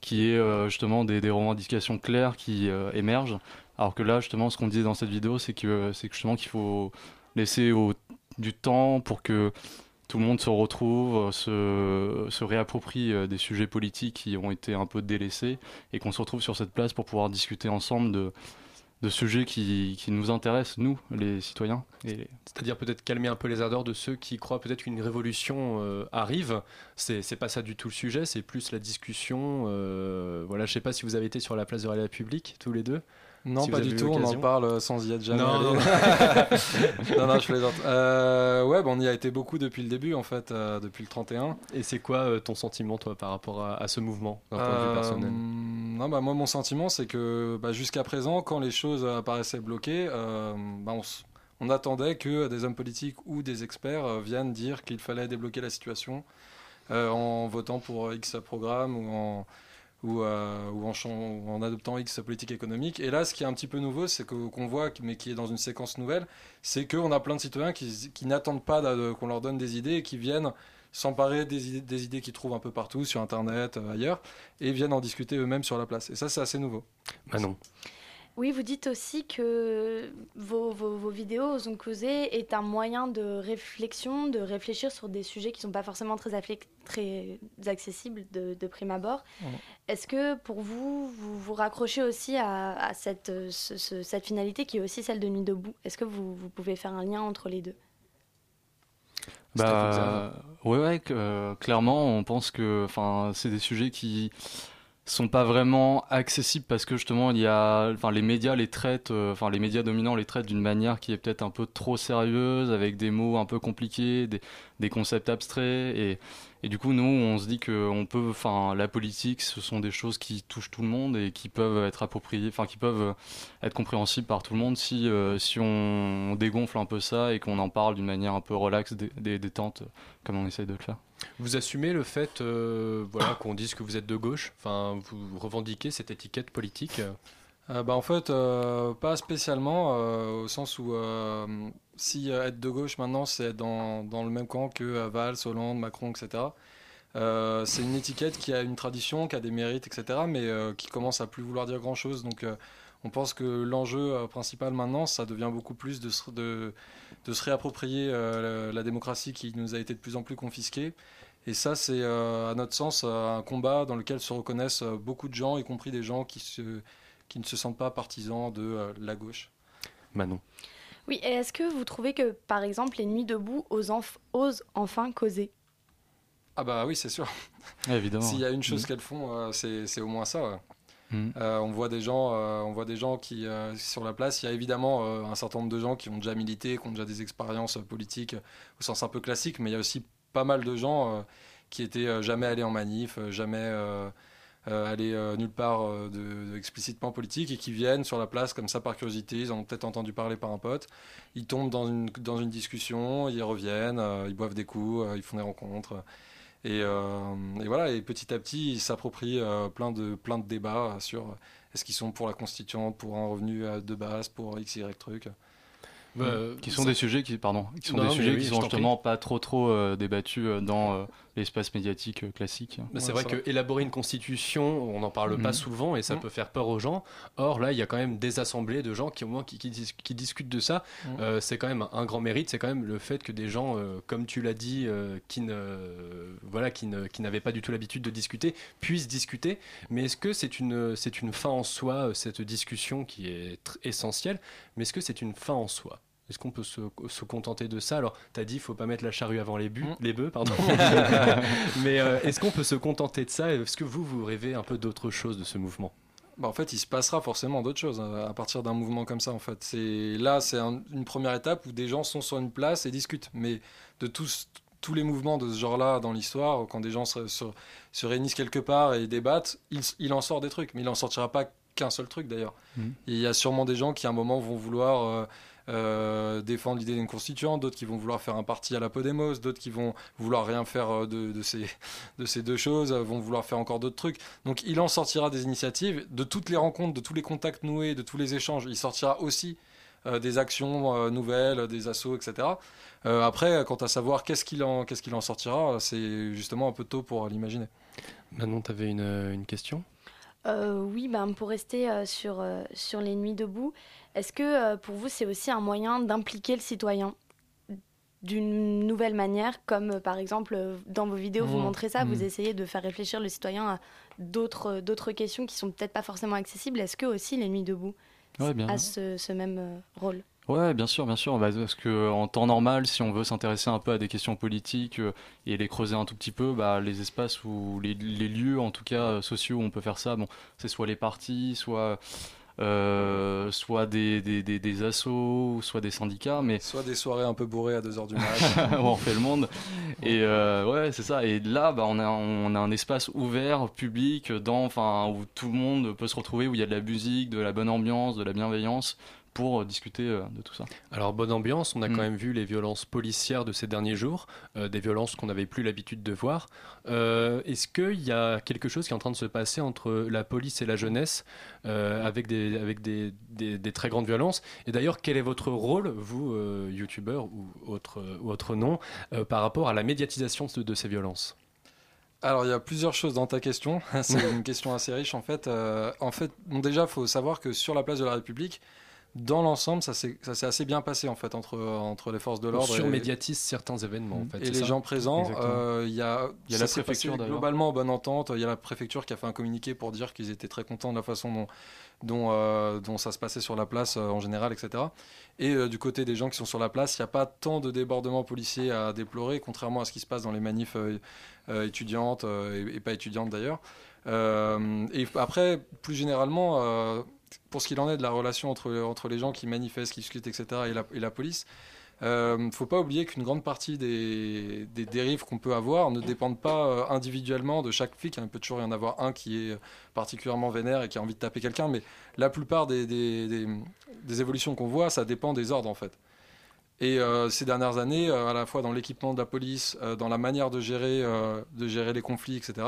qui est euh, justement des, des revendications claires qui euh, émergent. Alors que là, justement, ce qu'on disait dans cette vidéo, c'est que, c'est justement qu'il faut laisser au- du temps pour que tout le monde se retrouve, euh, se, réapproprie euh, des sujets politiques qui ont été un peu délaissés et qu'on se retrouve sur cette place pour pouvoir discuter ensemble de, sujets qui, nous intéressent, nous, les citoyens. C'est-à-dire peut-être calmer un peu les ardeurs de ceux qui croient peut-être qu'une révolution euh, arrive. C'est c'est pas ça du tout le sujet, c'est plus la discussion. euh, voilà, je sais pas si vous avez été sur la place de la République tous les deux. Non, Si pas du tout, on en parle sans y être jamais Non, allé. non, non. non, non, je plaisante. Euh, ouais, bah, on y a été beaucoup depuis le début, en fait, euh, depuis le 31. Et c'est quoi euh, ton sentiment, toi, par rapport à, à ce mouvement, d'un point de vue Euh, personnel non, bah, moi, mon sentiment, c'est que bah, jusqu'à présent, quand les choses apparaissaient bloquées, euh, bah, on, on attendait que des hommes politiques ou des experts euh, viennent dire qu'il fallait débloquer la situation euh, en votant pour X programme ou en, ou, euh, ou en, adoptant X politique économique. Et là, ce qui est un petit peu nouveau, c'est qu'on voit, mais qui est dans une séquence nouvelle, c'est qu'on a plein de citoyens qui, n'attendent pas qu'on leur donne des idées et qui viennent s'emparer des idées, qu'ils trouvent un peu partout, sur Internet, euh, ailleurs, et viennent en discuter eux-mêmes sur la place. Et ça, c'est assez nouveau. Manon. Oui, vous dites aussi que vos, vos, vos vidéos Osons causer est un moyen de réflexion, de réfléchir sur des sujets qui ne sont pas forcément très, accessibles de, de prime abord. Ouais. Est-ce que pour vous, vous vous raccrochez aussi à, à cette, ce- ce- cette finalité qui est aussi celle de Nuit debout? Est-ce que vous, vous pouvez faire un lien entre les deux? Bah, ouais, ouais, que, euh, clairement, on pense que, enfin, c'est des sujets qui sont pas vraiment accessibles parce que justement, il y a, enfin, les médias les traitent, euh, enfin, les médias dominants les traitent d'une manière qui est peut-être un peu trop sérieuse, avec des mots un peu compliqués, des, des concepts abstraits, et, et du coup, nous, on se dit que on peut, enfin, la politique, ce sont des choses qui touchent tout le monde et qui peuvent être appropriées, enfin, qui peuvent être compréhensibles par tout le monde si, euh, si on dégonfle un peu ça et qu'on en parle d'une manière un peu relaxe, dé- détente, comme on essaye de le faire. Vous assumez le fait euh, voilà, qu'on dise que vous êtes de gauche? Enfin, vous revendiquez cette étiquette politique? Euh, bah, en fait, euh, pas spécialement, euh, au sens où euh, si être de gauche maintenant, c'est être dans, dans le même camp que Valls, Hollande, Macron, etc. C'est une étiquette qui a une tradition, qui a des mérites, etc., mais qui commence à plus vouloir dire grand-chose. Donc on pense que l'enjeu principal maintenant, ça devient beaucoup plus de se, de, se réapproprier la, démocratie qui nous a été de plus en plus confisquée. Et ça, c'est à notre sens un combat dans lequel se reconnaissent beaucoup de gens, y compris des gens qui, se, qui ne se sentent pas partisans de euh, la gauche. Manon. Oui, et est-ce que vous trouvez que, par exemple, les nuits debout osent, enf- osent enfin causer? Ah bah oui, c'est sûr. Évidemment. S'il y a une chose Mhm. qu'elles font, euh, c'est au moins ça. ouais. Mhm. Euh, on voit des gens, euh, on voit des gens qui euh, sur la place. Il y a évidemment euh, un certain nombre de gens qui ont déjà milité, qui ont déjà des expériences euh, politiques au sens un peu classique, mais il y a aussi pas mal de gens euh, qui étaient euh, jamais allés en manif, euh, jamais euh, allés euh, nulle part euh, de, de explicitement politique et qui viennent sur la place comme ça par curiosité. Ils en ont peut-être entendu parler par un pote. Ils tombent dans une dans une discussion, ils reviennent, euh, ils boivent des coups, euh, ils font des rencontres. Et, euh, et voilà, et petit à petit, ils s'approprient euh, plein, de, plein de débats sur est-ce qu'ils sont pour la constituante, pour un revenu de base, pour X, Y truc. Bah, qui sont des sujets qui, pardon, qui sont Non, des sujets oui, qui sont prie. justement pas trop trop euh, débattus euh, dans euh, l'espace médiatique euh, classique. Bah, c'est vrai que élaborer une constitution, on n'en parle pas Mhm. souvent et ça Mhm. peut faire peur aux gens. Or là, il y a quand même des assemblées de gens qui au moins qui, qui dis- qui discutent de ça. Mhm. Euh, c'est quand même un, un grand mérite. C'est quand même le fait que des gens, euh, comme tu l'as dit, euh, qui ne voilà, qui ne qui n'avaient pas du tout l'habitude de discuter, puissent discuter. Mais est-ce que c'est une c'est une fin en soi cette discussion qui est tr- essentielle? Mais est-ce que c'est une fin en soi? Est-ce qu'on peut se, se contenter de ça? Alors, tu as dit, il faut pas mettre la charrue avant les, les bœufs, pardon. Mais euh, est-ce qu'on peut se contenter de ça? Est-ce que vous, vous rêvez un peu d'autre chose de ce mouvement? Bah, en fait, il se passera forcément d'autres choses euh, à partir d'un mouvement comme ça. En fait, c'est là, c'est un- une première étape où des gens sont sur une place et discutent. Mais de tous tous les mouvements de ce genre-là dans l'histoire, quand des gens se, se- se réunissent quelque part et débattent, il, il en sort des trucs. Mais il en sortira pas qu'un seul truc d'ailleurs. Mhm. Il y a sûrement des gens qui à un moment vont vouloir euh, euh, défendre l'idée d'une constituante, d'autres qui vont vouloir faire un parti à la Podemos, d'autres qui vont vouloir rien faire euh, de, de ces, de ces deux choses, vont vouloir faire encore d'autres trucs. Donc il en sortira des initiatives, de toutes les rencontres, de tous les contacts noués, de tous les échanges. Il sortira aussi euh, des actions euh, nouvelles, des assauts, etc. Euh, après, quant à savoir qu'est-ce qu'il en, qu'est-ce qu'il en sortira, c'est justement un peu tôt pour l'imaginer. Manon, tu avais une, une question? Euh, oui, ben, pour rester euh, sur, euh, sur les nuits debout, est-ce que pour vous c'est aussi un moyen d'impliquer le citoyen d'une nouvelle manière, comme par exemple dans vos vidéos vous Mmh. montrez ça, vous Mmh. essayez de faire réfléchir le citoyen à d'autres d'autres questions qui sont peut-être pas forcément accessibles. Est-ce que aussi les nuits debout Ouais, bien. a ce, ce même rôle? Ouais, bien sûr, bien sûr. Bah, parce que en temps normal, si on veut s'intéresser un peu à des questions politiques euh, et les creuser un tout petit peu, bah, les espaces ou les, les lieux, en tout cas euh, sociaux, où on peut faire ça, bon, c'est soit les partis, soit euh, soit des, des, des, des assos, soit des syndicats, mais Soit des soirées un peu bourrées à 2h du mat. où on fait le monde. Et euh, ouais, c'est ça. Et là, bah, on, a, on a un espace ouvert, public, dans, enfin, où tout le monde peut se retrouver, où il y a de la musique, de la bonne ambiance, de la bienveillance, pour euh, discuter euh, de tout ça. Alors, bonne ambiance, on a quand même vu les violences policières de ces derniers jours, euh, des violences qu'on n'avait plus l'habitude de voir. Euh, Est-ce qu'il y a quelque chose qui est en train de se passer entre la police et la jeunesse, euh, avec, des, avec des, des- des très grandes violences? Et d'ailleurs, quel est votre rôle, vous, euh, youtubeur ou autre, ou autre nom, euh, par rapport à la médiatisation de, de ces violences? Alors, il y a plusieurs choses dans ta question. C'est une question assez riche, en fait. Euh, en fait, bon, déjà, il faut savoir que sur la place de la République, dans l'ensemble, ça s'est assez bien passé, en fait, entre, entre les forces de On l'ordre. et- surmédiatise certains événements, en fait. et les ça gens présents. Euh, Il y a, y a la préfecture, globalement en bonne entente. Il y a la préfecture qui a fait un communiqué pour dire qu'ils étaient très contents de la façon dont, dont, euh, dont ça se passait sur la place euh, en général, etc. Et du côté des gens qui sont sur la place, il n'y a pas tant de débordements policiers à déplorer, contrairement à ce qui se passe dans les manifs étudiantes et, et pas étudiantes d'ailleurs. Et après, plus généralement, pour ce qu'il en est de la relation entre, entre les gens qui manifestent, qui discutent, etc., et la, police, il ne faut pas oublier qu'une grande partie des, des dérives qu'on peut avoir ne dépendent pas euh, individuellement de chaque flic. Il peut toujours y en avoir un qui est particulièrement vénère et qui a envie de taper quelqu'un, mais la plupart des, des- des- évolutions qu'on voit, ça dépend des ordres en fait. Et euh, ces dernières années, euh, à la fois dans l'équipement de la police, euh, dans la manière de gérer, euh, de gérer les conflits, etc.,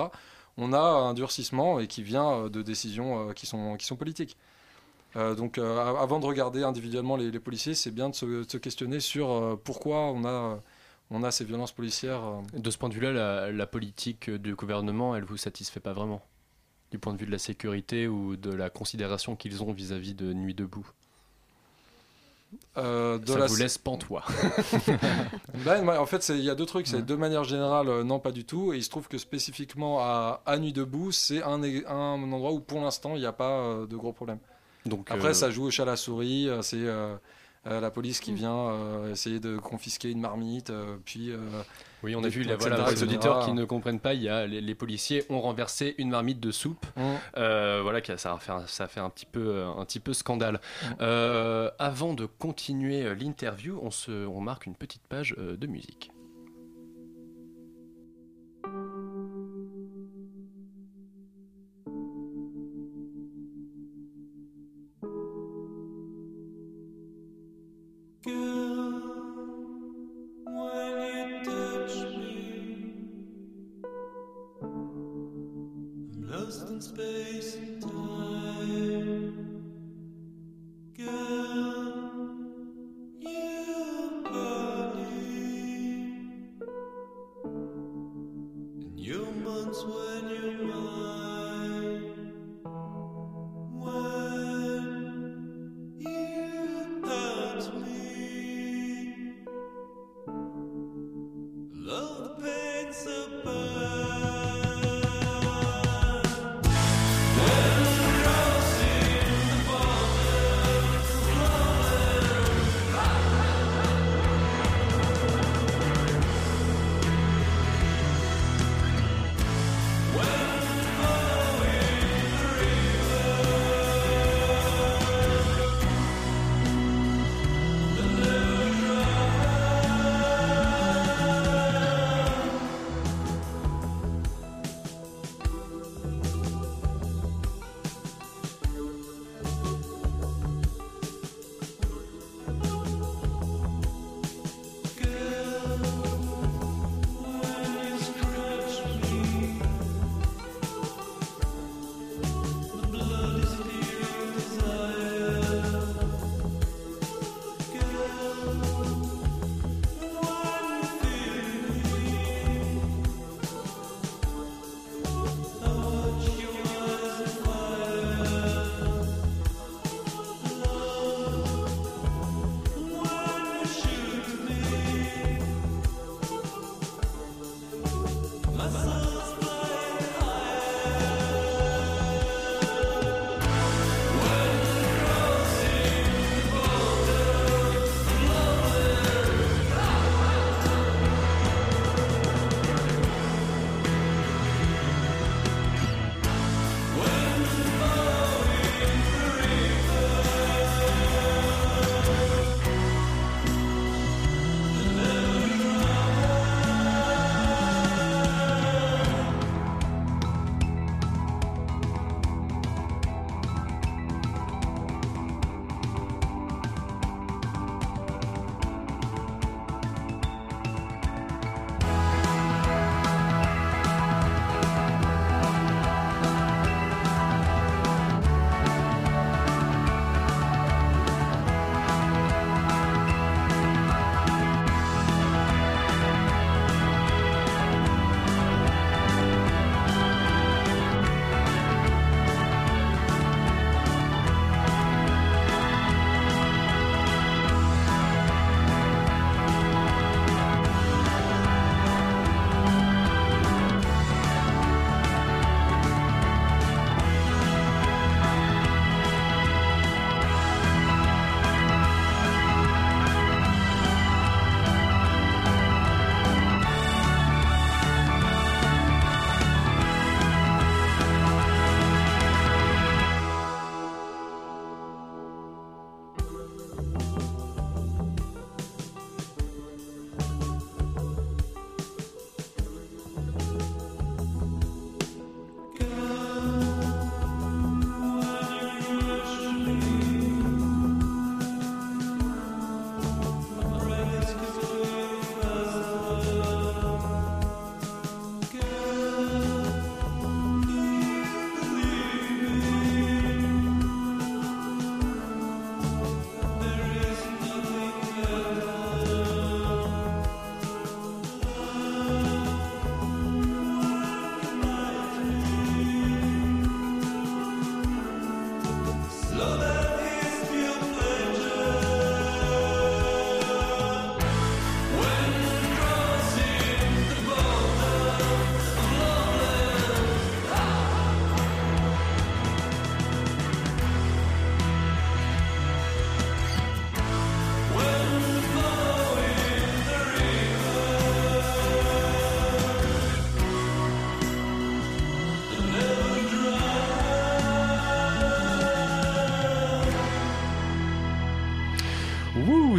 on a un durcissement et qui vient euh, de décisions euh, qui, sont, qui sont politiques. Euh, donc avant de regarder individuellement les, policiers, c'est bien de se, questionner sur pourquoi on a, on a ces violences policières. De ce point de vue-là, la politique du gouvernement, elle vous satisfait pas vraiment Du point de vue de la sécurité ou de la considération qu'ils ont vis-à-vis de Nuit debout? Euh, de Ça la- vous laisse pantois. Ben, en fait, il y a deux trucs. C'est Ouais. de manière générale, euh, non, pas du tout. Et il se trouve que spécifiquement à, à Nuit debout, c'est un, endroit où pour l'instant, il n'y a pas euh, de gros problèmes. Donc, Après, euh, ça joue au chat à la souris. euh, C'est euh, euh, la police Mm. qui vient euh, essayer de confisquer une marmite. euh, puis. Oui, on a vu, voilà, les auditeurs qui ne comprennent pas, il y a les, les policiers ont renversé une marmite de soupe. Mm. Euh, voilà, ça a fait, un- ça a fait un petit peu, euh, un petit peu scandale. Mm. Euh, avant de continuer l'interview, on, se, on marque une petite page de musique.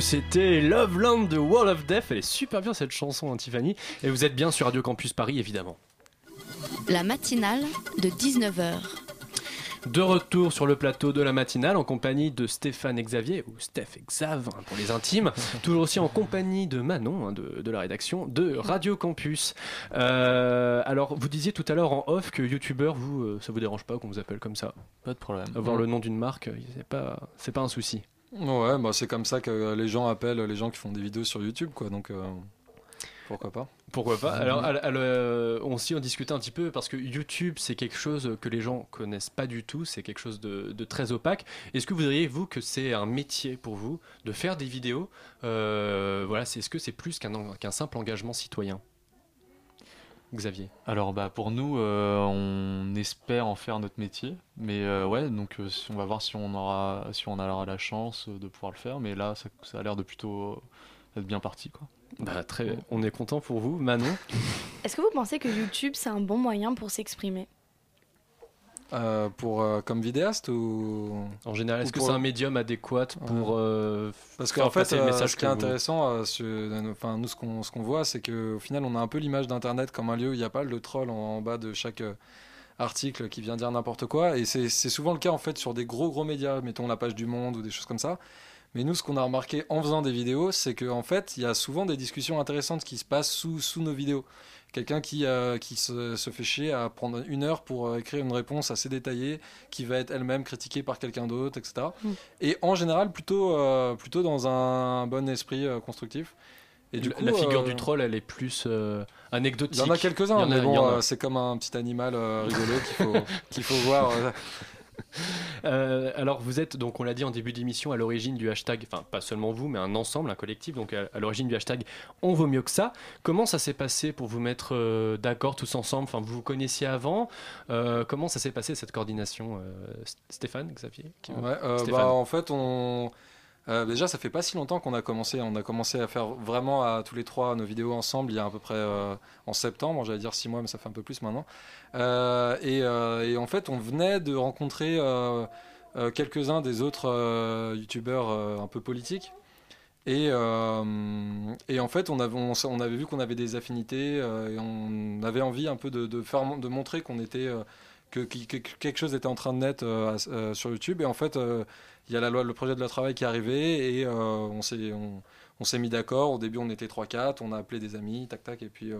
C'était Loveland de Wall of Death. Elle est super bien cette chanson, hein, Tiffany. Et vous êtes bien sur Radio Campus Paris, évidemment. La matinale de 19h. De retour sur le plateau de la matinale en compagnie de Stéphane Xavier, ou Steph Xav hein, pour les intimes, toujours aussi en compagnie de Manon hein, de, de la rédaction de Radio Campus. Euh, alors, vous disiez tout à l'heure en off que youtubeur, vous, euh, ça vous dérange pas qu'on vous appelle comme ça? Pas de problème. Avoir le nom d'une marque, euh, c'est pas, c'est pas un souci. Ouais, bah c'est comme ça que les gens appellent les gens qui font des vidéos sur YouTube, quoi. Donc euh, pourquoi pas Pourquoi pas. Alors, al- al- euh, on s'y en discutait un petit peu parce que YouTube, c'est quelque chose que les gens connaissent pas du tout, c'est quelque chose de, de très opaque. Est-ce que vous diriez, vous, que c'est un métier pour vous de faire des vidéos? Euh, Voilà, c'est- est-ce que c'est plus qu'un simple engagement citoyen? Xavier Alors bah pour nous, euh, on espère en faire notre métier, mais euh, ouais, donc euh, si- on va voir si on aura, si on aura la chance de pouvoir le faire, mais là ça, ça a l'air de plutôt être bien parti quoi. Bah, très, on est content pour vous, Manon. Est-ce que vous pensez que YouTube, c'est un bon moyen pour s'exprimer? Euh, pour euh, comme vidéaste ou En général, est-ce que c'est un médium adéquat pour euh, Parce qu'en fait, passer le euh, message ce qui est que vous- intéressant, enfin nous ce qu'on ce qu'on voit, c'est que au final, on a un peu l'image d'Internet comme un lieu où il n'y a pas le troll en, en bas de chaque article qui vient dire n'importe quoi. Et c'est souvent le cas en fait sur des gros gros médias, mettons la page du Monde ou des choses comme ça. Mais nous, ce qu'on a remarqué en faisant des vidéos, c'est qu'en fait, il y a souvent des discussions intéressantes qui se passent sous, sous nos vidéos. Quelqu'un qui, euh, qui se, se fait chier à prendre une heure pour euh, écrire une réponse assez détaillée, qui va être elle-même critiquée par quelqu'un d'autre, etc. Mm. Et en général, plutôt, euh, plutôt dans un bon esprit euh, constructif. Et du la- coup, la figure euh, du troll, elle est plus euh, anecdotique. il y en a quelques-uns, mais bon, c'est comme un petit animal euh, rigolo qu'il faut, qu'il faut voir. euh. Alors vous êtes, donc on l'a dit en début d'émission, à l'origine du hashtag, enfin pas seulement vous, mais un ensemble, un collectif, donc à, à l'origine du hashtag On vaut mieux que ça. Comment ça s'est passé pour vous mettre euh, d'accord tous ensemble? Enfin, vous vous connaissiez avant Euh, Comment ça s'est passé cette coordination Stéphane, Xavier? Qui Ouais, Stéphane. bah, en fait, on. Euh, déjà, ça fait pas si longtemps qu'on a commencé. On a commencé à faire vraiment à tous les trois nos vidéos ensemble il y a à peu près euh, en septembre. J'allais dire six mois, mais ça fait un peu plus maintenant. Euh, et, en fait, on venait de rencontrer quelques-uns des autres youtubeurs un peu politiques. Et, en fait, on avait, vu qu'on avait des affinités et on avait envie un peu de, faire, de montrer qu'on était, que, que- que quelque chose était en train de naître euh, euh, sur YouTube. Et en fait, euh, il y a la loi, le projet de loi travail qui est arrivé et on s'est, on, on s'est mis d'accord. Au début, on était 3-4, on a appelé des amis, tac tac, et puis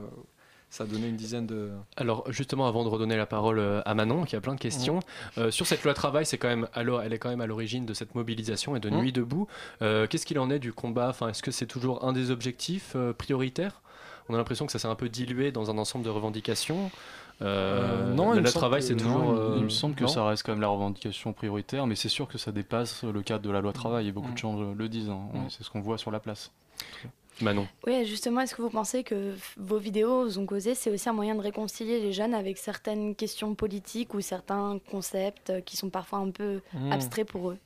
ça a donné une dizaine de. Alors justement, avant de redonner la parole à Manon, qui a plein de questions, euh, sur cette loi travail, c'est quand même, alors, elle est quand même à l'origine de cette mobilisation et de. Nuit debout. Euh, Qu'est-ce qu'il en est du combat? Enfin, est-ce que c'est toujours un des objectifs euh, prioritaires? On a l'impression que ça s'est un peu dilué dans un ensemble de revendications. Euh, non, semble travail, que- c'est non, toujours. il, euh, il me semble que non ça reste quand même la revendication prioritaire, mais c'est sûr que ça dépasse le cadre de la loi travail et beaucoup de gens le, le disent. hein. Mm. C'est ce qu'on voit sur la place. Manon. Oui, justement, est-ce que vous pensez que vos vidéos, ont causé, c'est aussi un moyen de réconcilier les jeunes avec certaines questions politiques ou certains concepts euh, qui sont parfois un peu Mm. abstraits pour eux?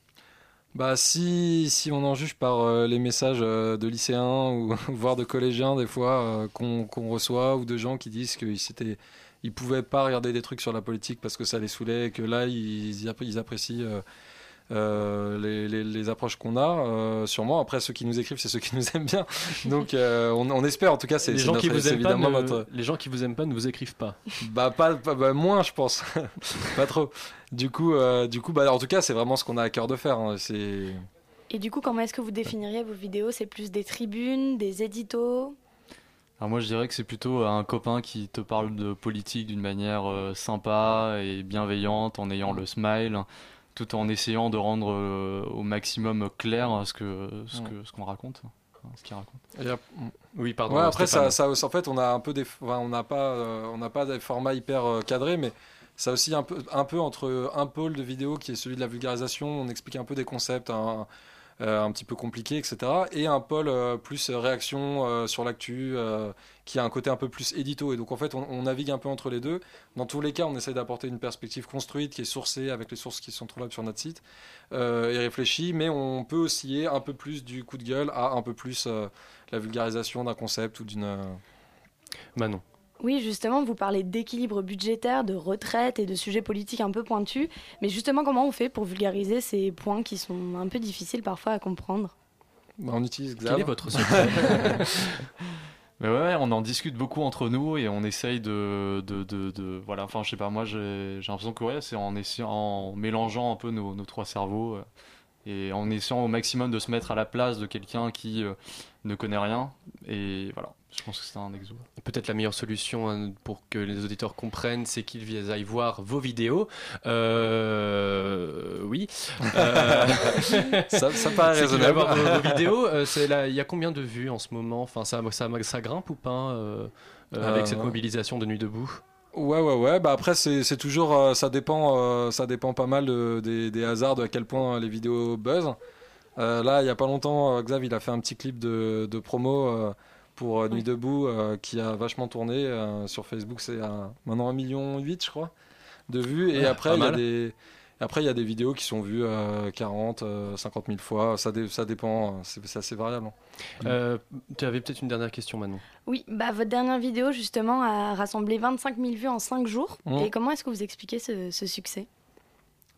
Bah si, si on en juge par euh, les messages euh, de lycéens ou voire de collégiens des fois euh, qu'on qu'on reçoit ou de gens qui disent qu'ils s'étaient ils pouvaient pas regarder des trucs sur la politique parce que ça les saoulait et que là ils, ils apprécient euh, euh, les, les- les approches qu'on a euh, sûrement. Après ceux qui nous écrivent c'est ceux qui nous aiment bien. Donc euh, on, on espère. En tout cas c'est les gens qui notre- vous c'est aiment pas, évidemment ne- notre les gens qui vous aiment pas ne vous écrivent pas. bah pas, pas- bah, moins je pense. Pas trop. Du coup euh, du coup bah en tout cas c'est vraiment ce qu'on a à cœur de faire hein. c'est Et du coup, comment est-ce que vous définiriez vos vidéos? C'est plus des tribunes, des éditos? Alors moi je dirais que c'est plutôt un copain qui te parle de politique d'une manière euh, sympa et bienveillante en ayant le smile tout en essayant de rendre euh, au maximum clair ce que ce que ce qu'on raconte hein, ce qu'il raconte. Et ap- Oui, pardon. Ouais, après, Stéphane. ça, ça, en fait, on a un peu des, enfin, on n'a pas, euh, on n'a pas des formats hyper euh, cadrés, mais ça aussi un peu, un peu entre un pôle de vidéo qui est celui de la vulgarisation, on explique un peu des concepts un, euh, un petit peu compliqués, etc. Et un pôle euh, plus réaction euh, sur l'actu, euh, qui a un côté un peu plus édito. Et donc, en fait, on, navigue un peu entre les deux. Dans tous les cas, on essaie d'apporter une perspective construite, qui est sourcée avec les sources qui sont trouvables sur notre site, euh, et réfléchie, mais on peut osciller un peu plus du coup de gueule à un peu plus euh, la vulgarisation d'un concept ou d'une. euh, Manon. Oui, justement, vous parlez d'équilibre budgétaire, de retraite et de sujets politiques un peu pointus. Mais justement, comment on fait pour vulgariser ces points qui sont un peu difficiles parfois à comprendre? Bah, on utilise Quel est votre secret? Mais ouais, on en discute beaucoup entre nous et on essaye de, de, de, de- voilà. Enfin, je sais pas, moi j'ai j'ai l'impression que ouais, c'est en essayant, en mélangeant un peu nos, nos trois cerveaux euh, et en essayant au maximum de se mettre à la place de quelqu'un qui euh, ne connaît rien. Et voilà, je pense que c'est un exo. Peut-être la meilleure solution hein, pour que les auditeurs comprennent, c'est qu'ils aillent voir vos vidéos. Euh, oui. Euh, Ça- ça paraît raisonnable. voir vos, vos vidéos. Euh, c'est là, il y a combien de vues en ce moment? Enfin, ça, ça, ça grimpe ou pas euh, euh, avec cette mobilisation de Nuit debout? Ouais, ouais, ouais. Bah après, c'est toujours, euh, ça dépend, euh, ça dépend pas mal de- des, des hasards, de à quel point les vidéos buzz. Euh, là, il y a pas longtemps, euh, Xav, il a fait un petit clip de, de promo euh, pour euh, Nuit debout euh, qui a vachement tourné euh, sur Facebook. C'est maintenant 1,8 million, je crois, de vues. Et Ouais, après, il y a des après, il y a des vidéos qui sont vues euh, 40, euh, 50 000 fois. Ça, dé- ça dépend, c'est c'est assez variable. hein. Euh, tu avais peut-être une dernière question, Manon. Oui, bah, votre dernière vidéo, justement, a rassemblé 25 000 vues en 5 jours. Mmh. Et comment est-ce que vous expliquez ce, ce succès?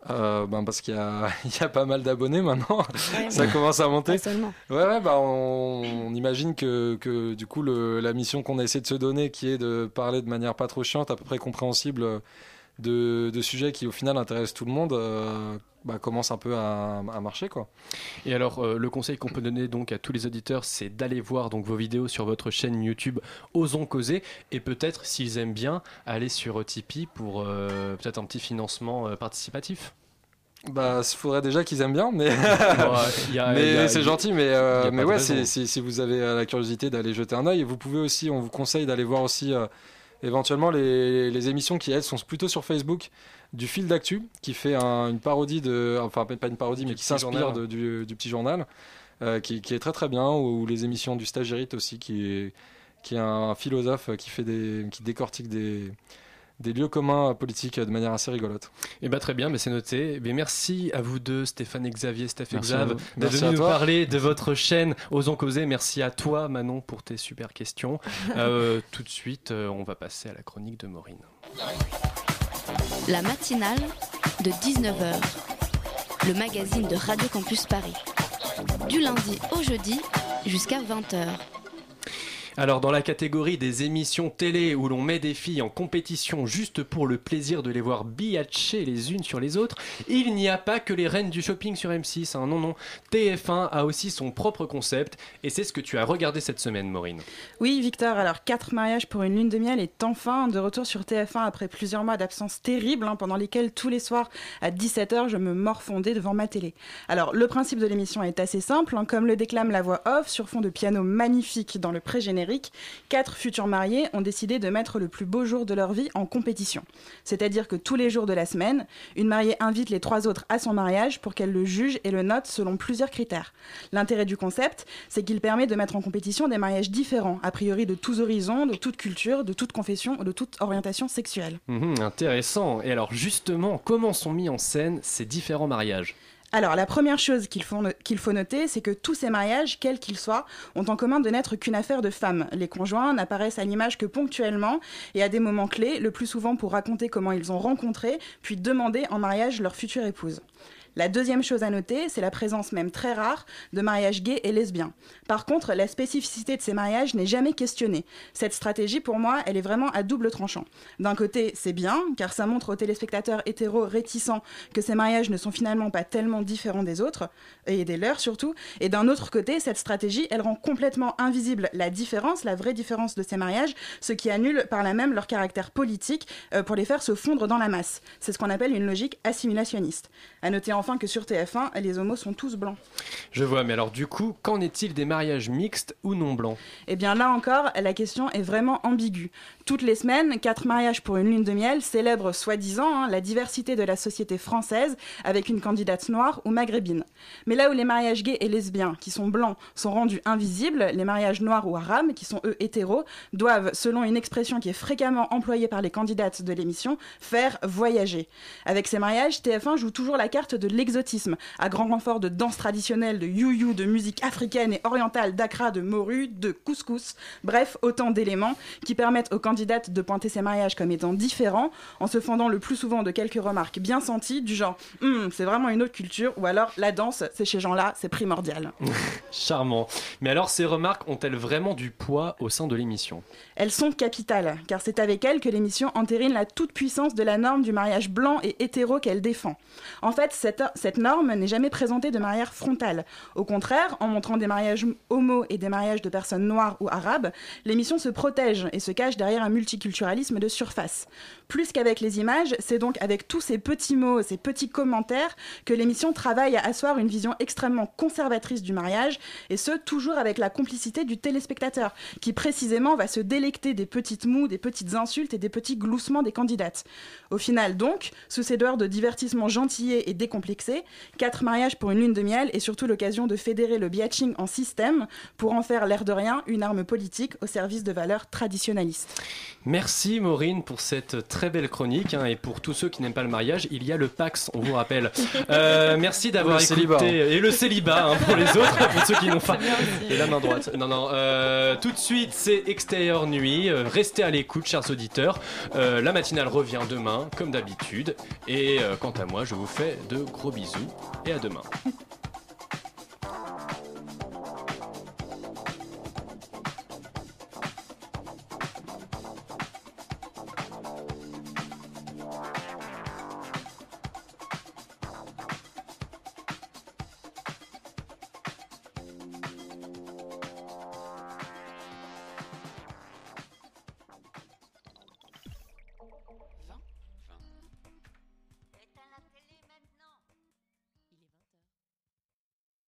Euh, ben parce qu'il y a, il y a pas mal d'abonnés maintenant. Ouais, ça commence à monter. seulement. Ouais, ouais, bah on, on imagine que, que du coup le, la mission qu'on a essayé de se donner, qui est de parler de manière pas trop chiante, à peu près compréhensible, euh, de, de sujets qui au final intéressent tout le monde, euh, bah, commence un peu à, à marcher quoi. Et alors, euh, le conseil qu'on peut donner donc à tous les auditeurs, c'est d'aller voir donc vos vidéos sur votre chaîne YouTube Osons causer et peut-être, s'ils aiment bien, aller sur Tipeee pour euh, peut-être un petit financement euh, participatif. Bah, il faudrait déjà qu'ils aiment bien, mais, mais c'est il- gentil. Mais, euh, mais ouais, c'est- si vous avez la curiosité d'aller jeter un œil, vous pouvez aussi, on vous conseille d'aller voir aussi euh, éventuellement les, les émissions qui elles sont plutôt sur Facebook. Du fil d'actu qui fait un- une parodie de, enfin pas une parodie, mais qui s'inspire du, du petit journal, euh, qui, qui est très très bien, ou, les émissions du stagiaire aussi, qui est qui est un philosophe qui fait des, qui décortique des des lieux communs politiques de manière assez rigolote. Eh ben, très bien, mais c'est noté. Eh merci à vous deux, Stéphane et Xavier, Steph et Xav, d'être venus nous parler de votre chaîne Osons causer. Merci à toi, Manon, pour tes super questions. Euh, tout de suite, euh, on va passer à la chronique de Maureen. La matinale de 19h, le magazine de Radio Campus Paris. Du lundi au jeudi jusqu'à 20h. Alors, dans la catégorie des émissions télé où l'on met des filles en compétition juste pour le plaisir de les voir biatcher les unes sur les autres, il n'y a pas que les reines du shopping sur M6. hein. Non, non. TF1 a aussi son propre concept et c'est ce que tu as regardé cette semaine, Maureen. Oui, Victor, alors 4 mariages pour une lune de miel est enfin de retour sur TF1 après plusieurs mois d'absence terrible hein, pendant lesquels tous les soirs à 17h je me morfondais devant ma télé. Alors le principe de l'émission est assez simple, hein, comme le déclame la voix off sur fond de piano magnifique dans le pré-générique, quatre futurs mariés ont décidé de mettre le plus beau jour de leur vie en compétition. C'est-à-dire que tous les jours de la semaine, une mariée invite les trois autres à son mariage pour qu'elle le juge et le note selon plusieurs critères. L'intérêt du concept, c'est qu'il permet de mettre en compétition des mariages différents, a priori de tous horizons, de toute culture, de toute confession de toute orientation sexuelle. Mhm, intéressant. Et alors, justement, comment sont mis en scène ces différents mariages? Alors, la première chose qu'il faut, noter, c'est que tous ces mariages, quels qu'ils soient, ont en commun de n'être qu'une affaire de femmes. Les conjoints n'apparaissent à l'image que ponctuellement et à des moments clés, le plus souvent pour raconter comment ils ont rencontré, puis demandé en mariage leur future épouse. La deuxième chose à noter, c'est la présence même très rare de mariages gays et lesbiens. Par contre, la spécificité de ces mariages n'est jamais questionnée. Cette stratégie, pour moi, elle est vraiment à double tranchant. D'un côté, c'est bien, car ça montre aux téléspectateurs hétéros réticents que ces mariages ne sont finalement pas tellement différents des autres, et des leurs surtout. Et d'un autre côté, cette stratégie, elle rend complètement invisible la différence, la vraie différence de ces mariages, ce qui annule par là même leur caractère politique euh, pour les faire se fondre dans la masse. C'est ce qu'on appelle une logique assimilationniste. À noter enfin que sur TF1, les homos sont tous blancs. Je vois, mais alors du coup, qu'en est-il des mariages mixtes ou non blancs? Eh bien là encore, la question est vraiment ambiguë. Toutes les semaines, quatre mariages pour une lune de miel célèbrent soi-disant hein, la diversité de la société française avec une candidate noire ou maghrébine. Mais là où les mariages gays et lesbiens, qui sont blancs, sont rendus invisibles, les mariages noirs ou arabes, qui sont eux hétéros, doivent, selon une expression qui est fréquemment employée par les candidates de l'émission, faire voyager. Avec ces mariages, TF1 joue toujours la carte de de l'exotisme, à grand renfort de danse traditionnelle, de you-you, de musique africaine et orientale, d'acra, de morue, de couscous. Bref, autant d'éléments qui permettent aux candidates de pointer ces mariages comme étant différents, en se fendant le plus souvent de quelques remarques bien senties, du genre Hum, c'est vraiment une autre culture, ou alors la danse, c'est chez gens-là, c'est primordial. Charmant. Mais alors, ces remarques ont-elles vraiment du poids au sein de l'émission? Elles sont capitales, car c'est avec elles que l'émission entérine la toute-puissance de la norme du mariage blanc et hétéro qu'elle défend. En fait, cette, cette norme n'est jamais présentée de manière frontale. Au contraire, en montrant des mariages homo et des mariages de personnes noires ou arabes, l'émission se protège et se cache derrière un multiculturalisme de surface. Plus qu'avec les images, c'est donc avec tous ces petits mots, ces petits commentaires que l'émission travaille à asseoir une vision extrêmement conservatrice du mariage, et ce, toujours avec la complicité du téléspectateur, qui précisément va se délecter des petites moues, des petites insultes et des petits gloussements des candidates. Au final, donc, sous ces dehors de divertissement gentillé et décomplexé, quatre mariages pour une lune de miel et surtout l'occasion de fédérer le biatching en système pour en faire, l'air de rien, une arme politique au service de valeurs traditionnalistes. Merci Maureen pour cette très belle chronique hein, et pour tous ceux qui n'aiment pas le mariage, il y a le Pax, on vous rappelle. Euh, merci d'avoir écouté célibat. et le célibat hein, pour les autres, pour ceux qui n'ont pas. Et la main droite. Non non. euh, tout de suite c'est extérieur nuit. Euh, restez à l'écoute, chers auditeurs. Euh, la matinale revient demain comme d'habitude et euh, quant à moi, je vous fais de gros bisous et à demain.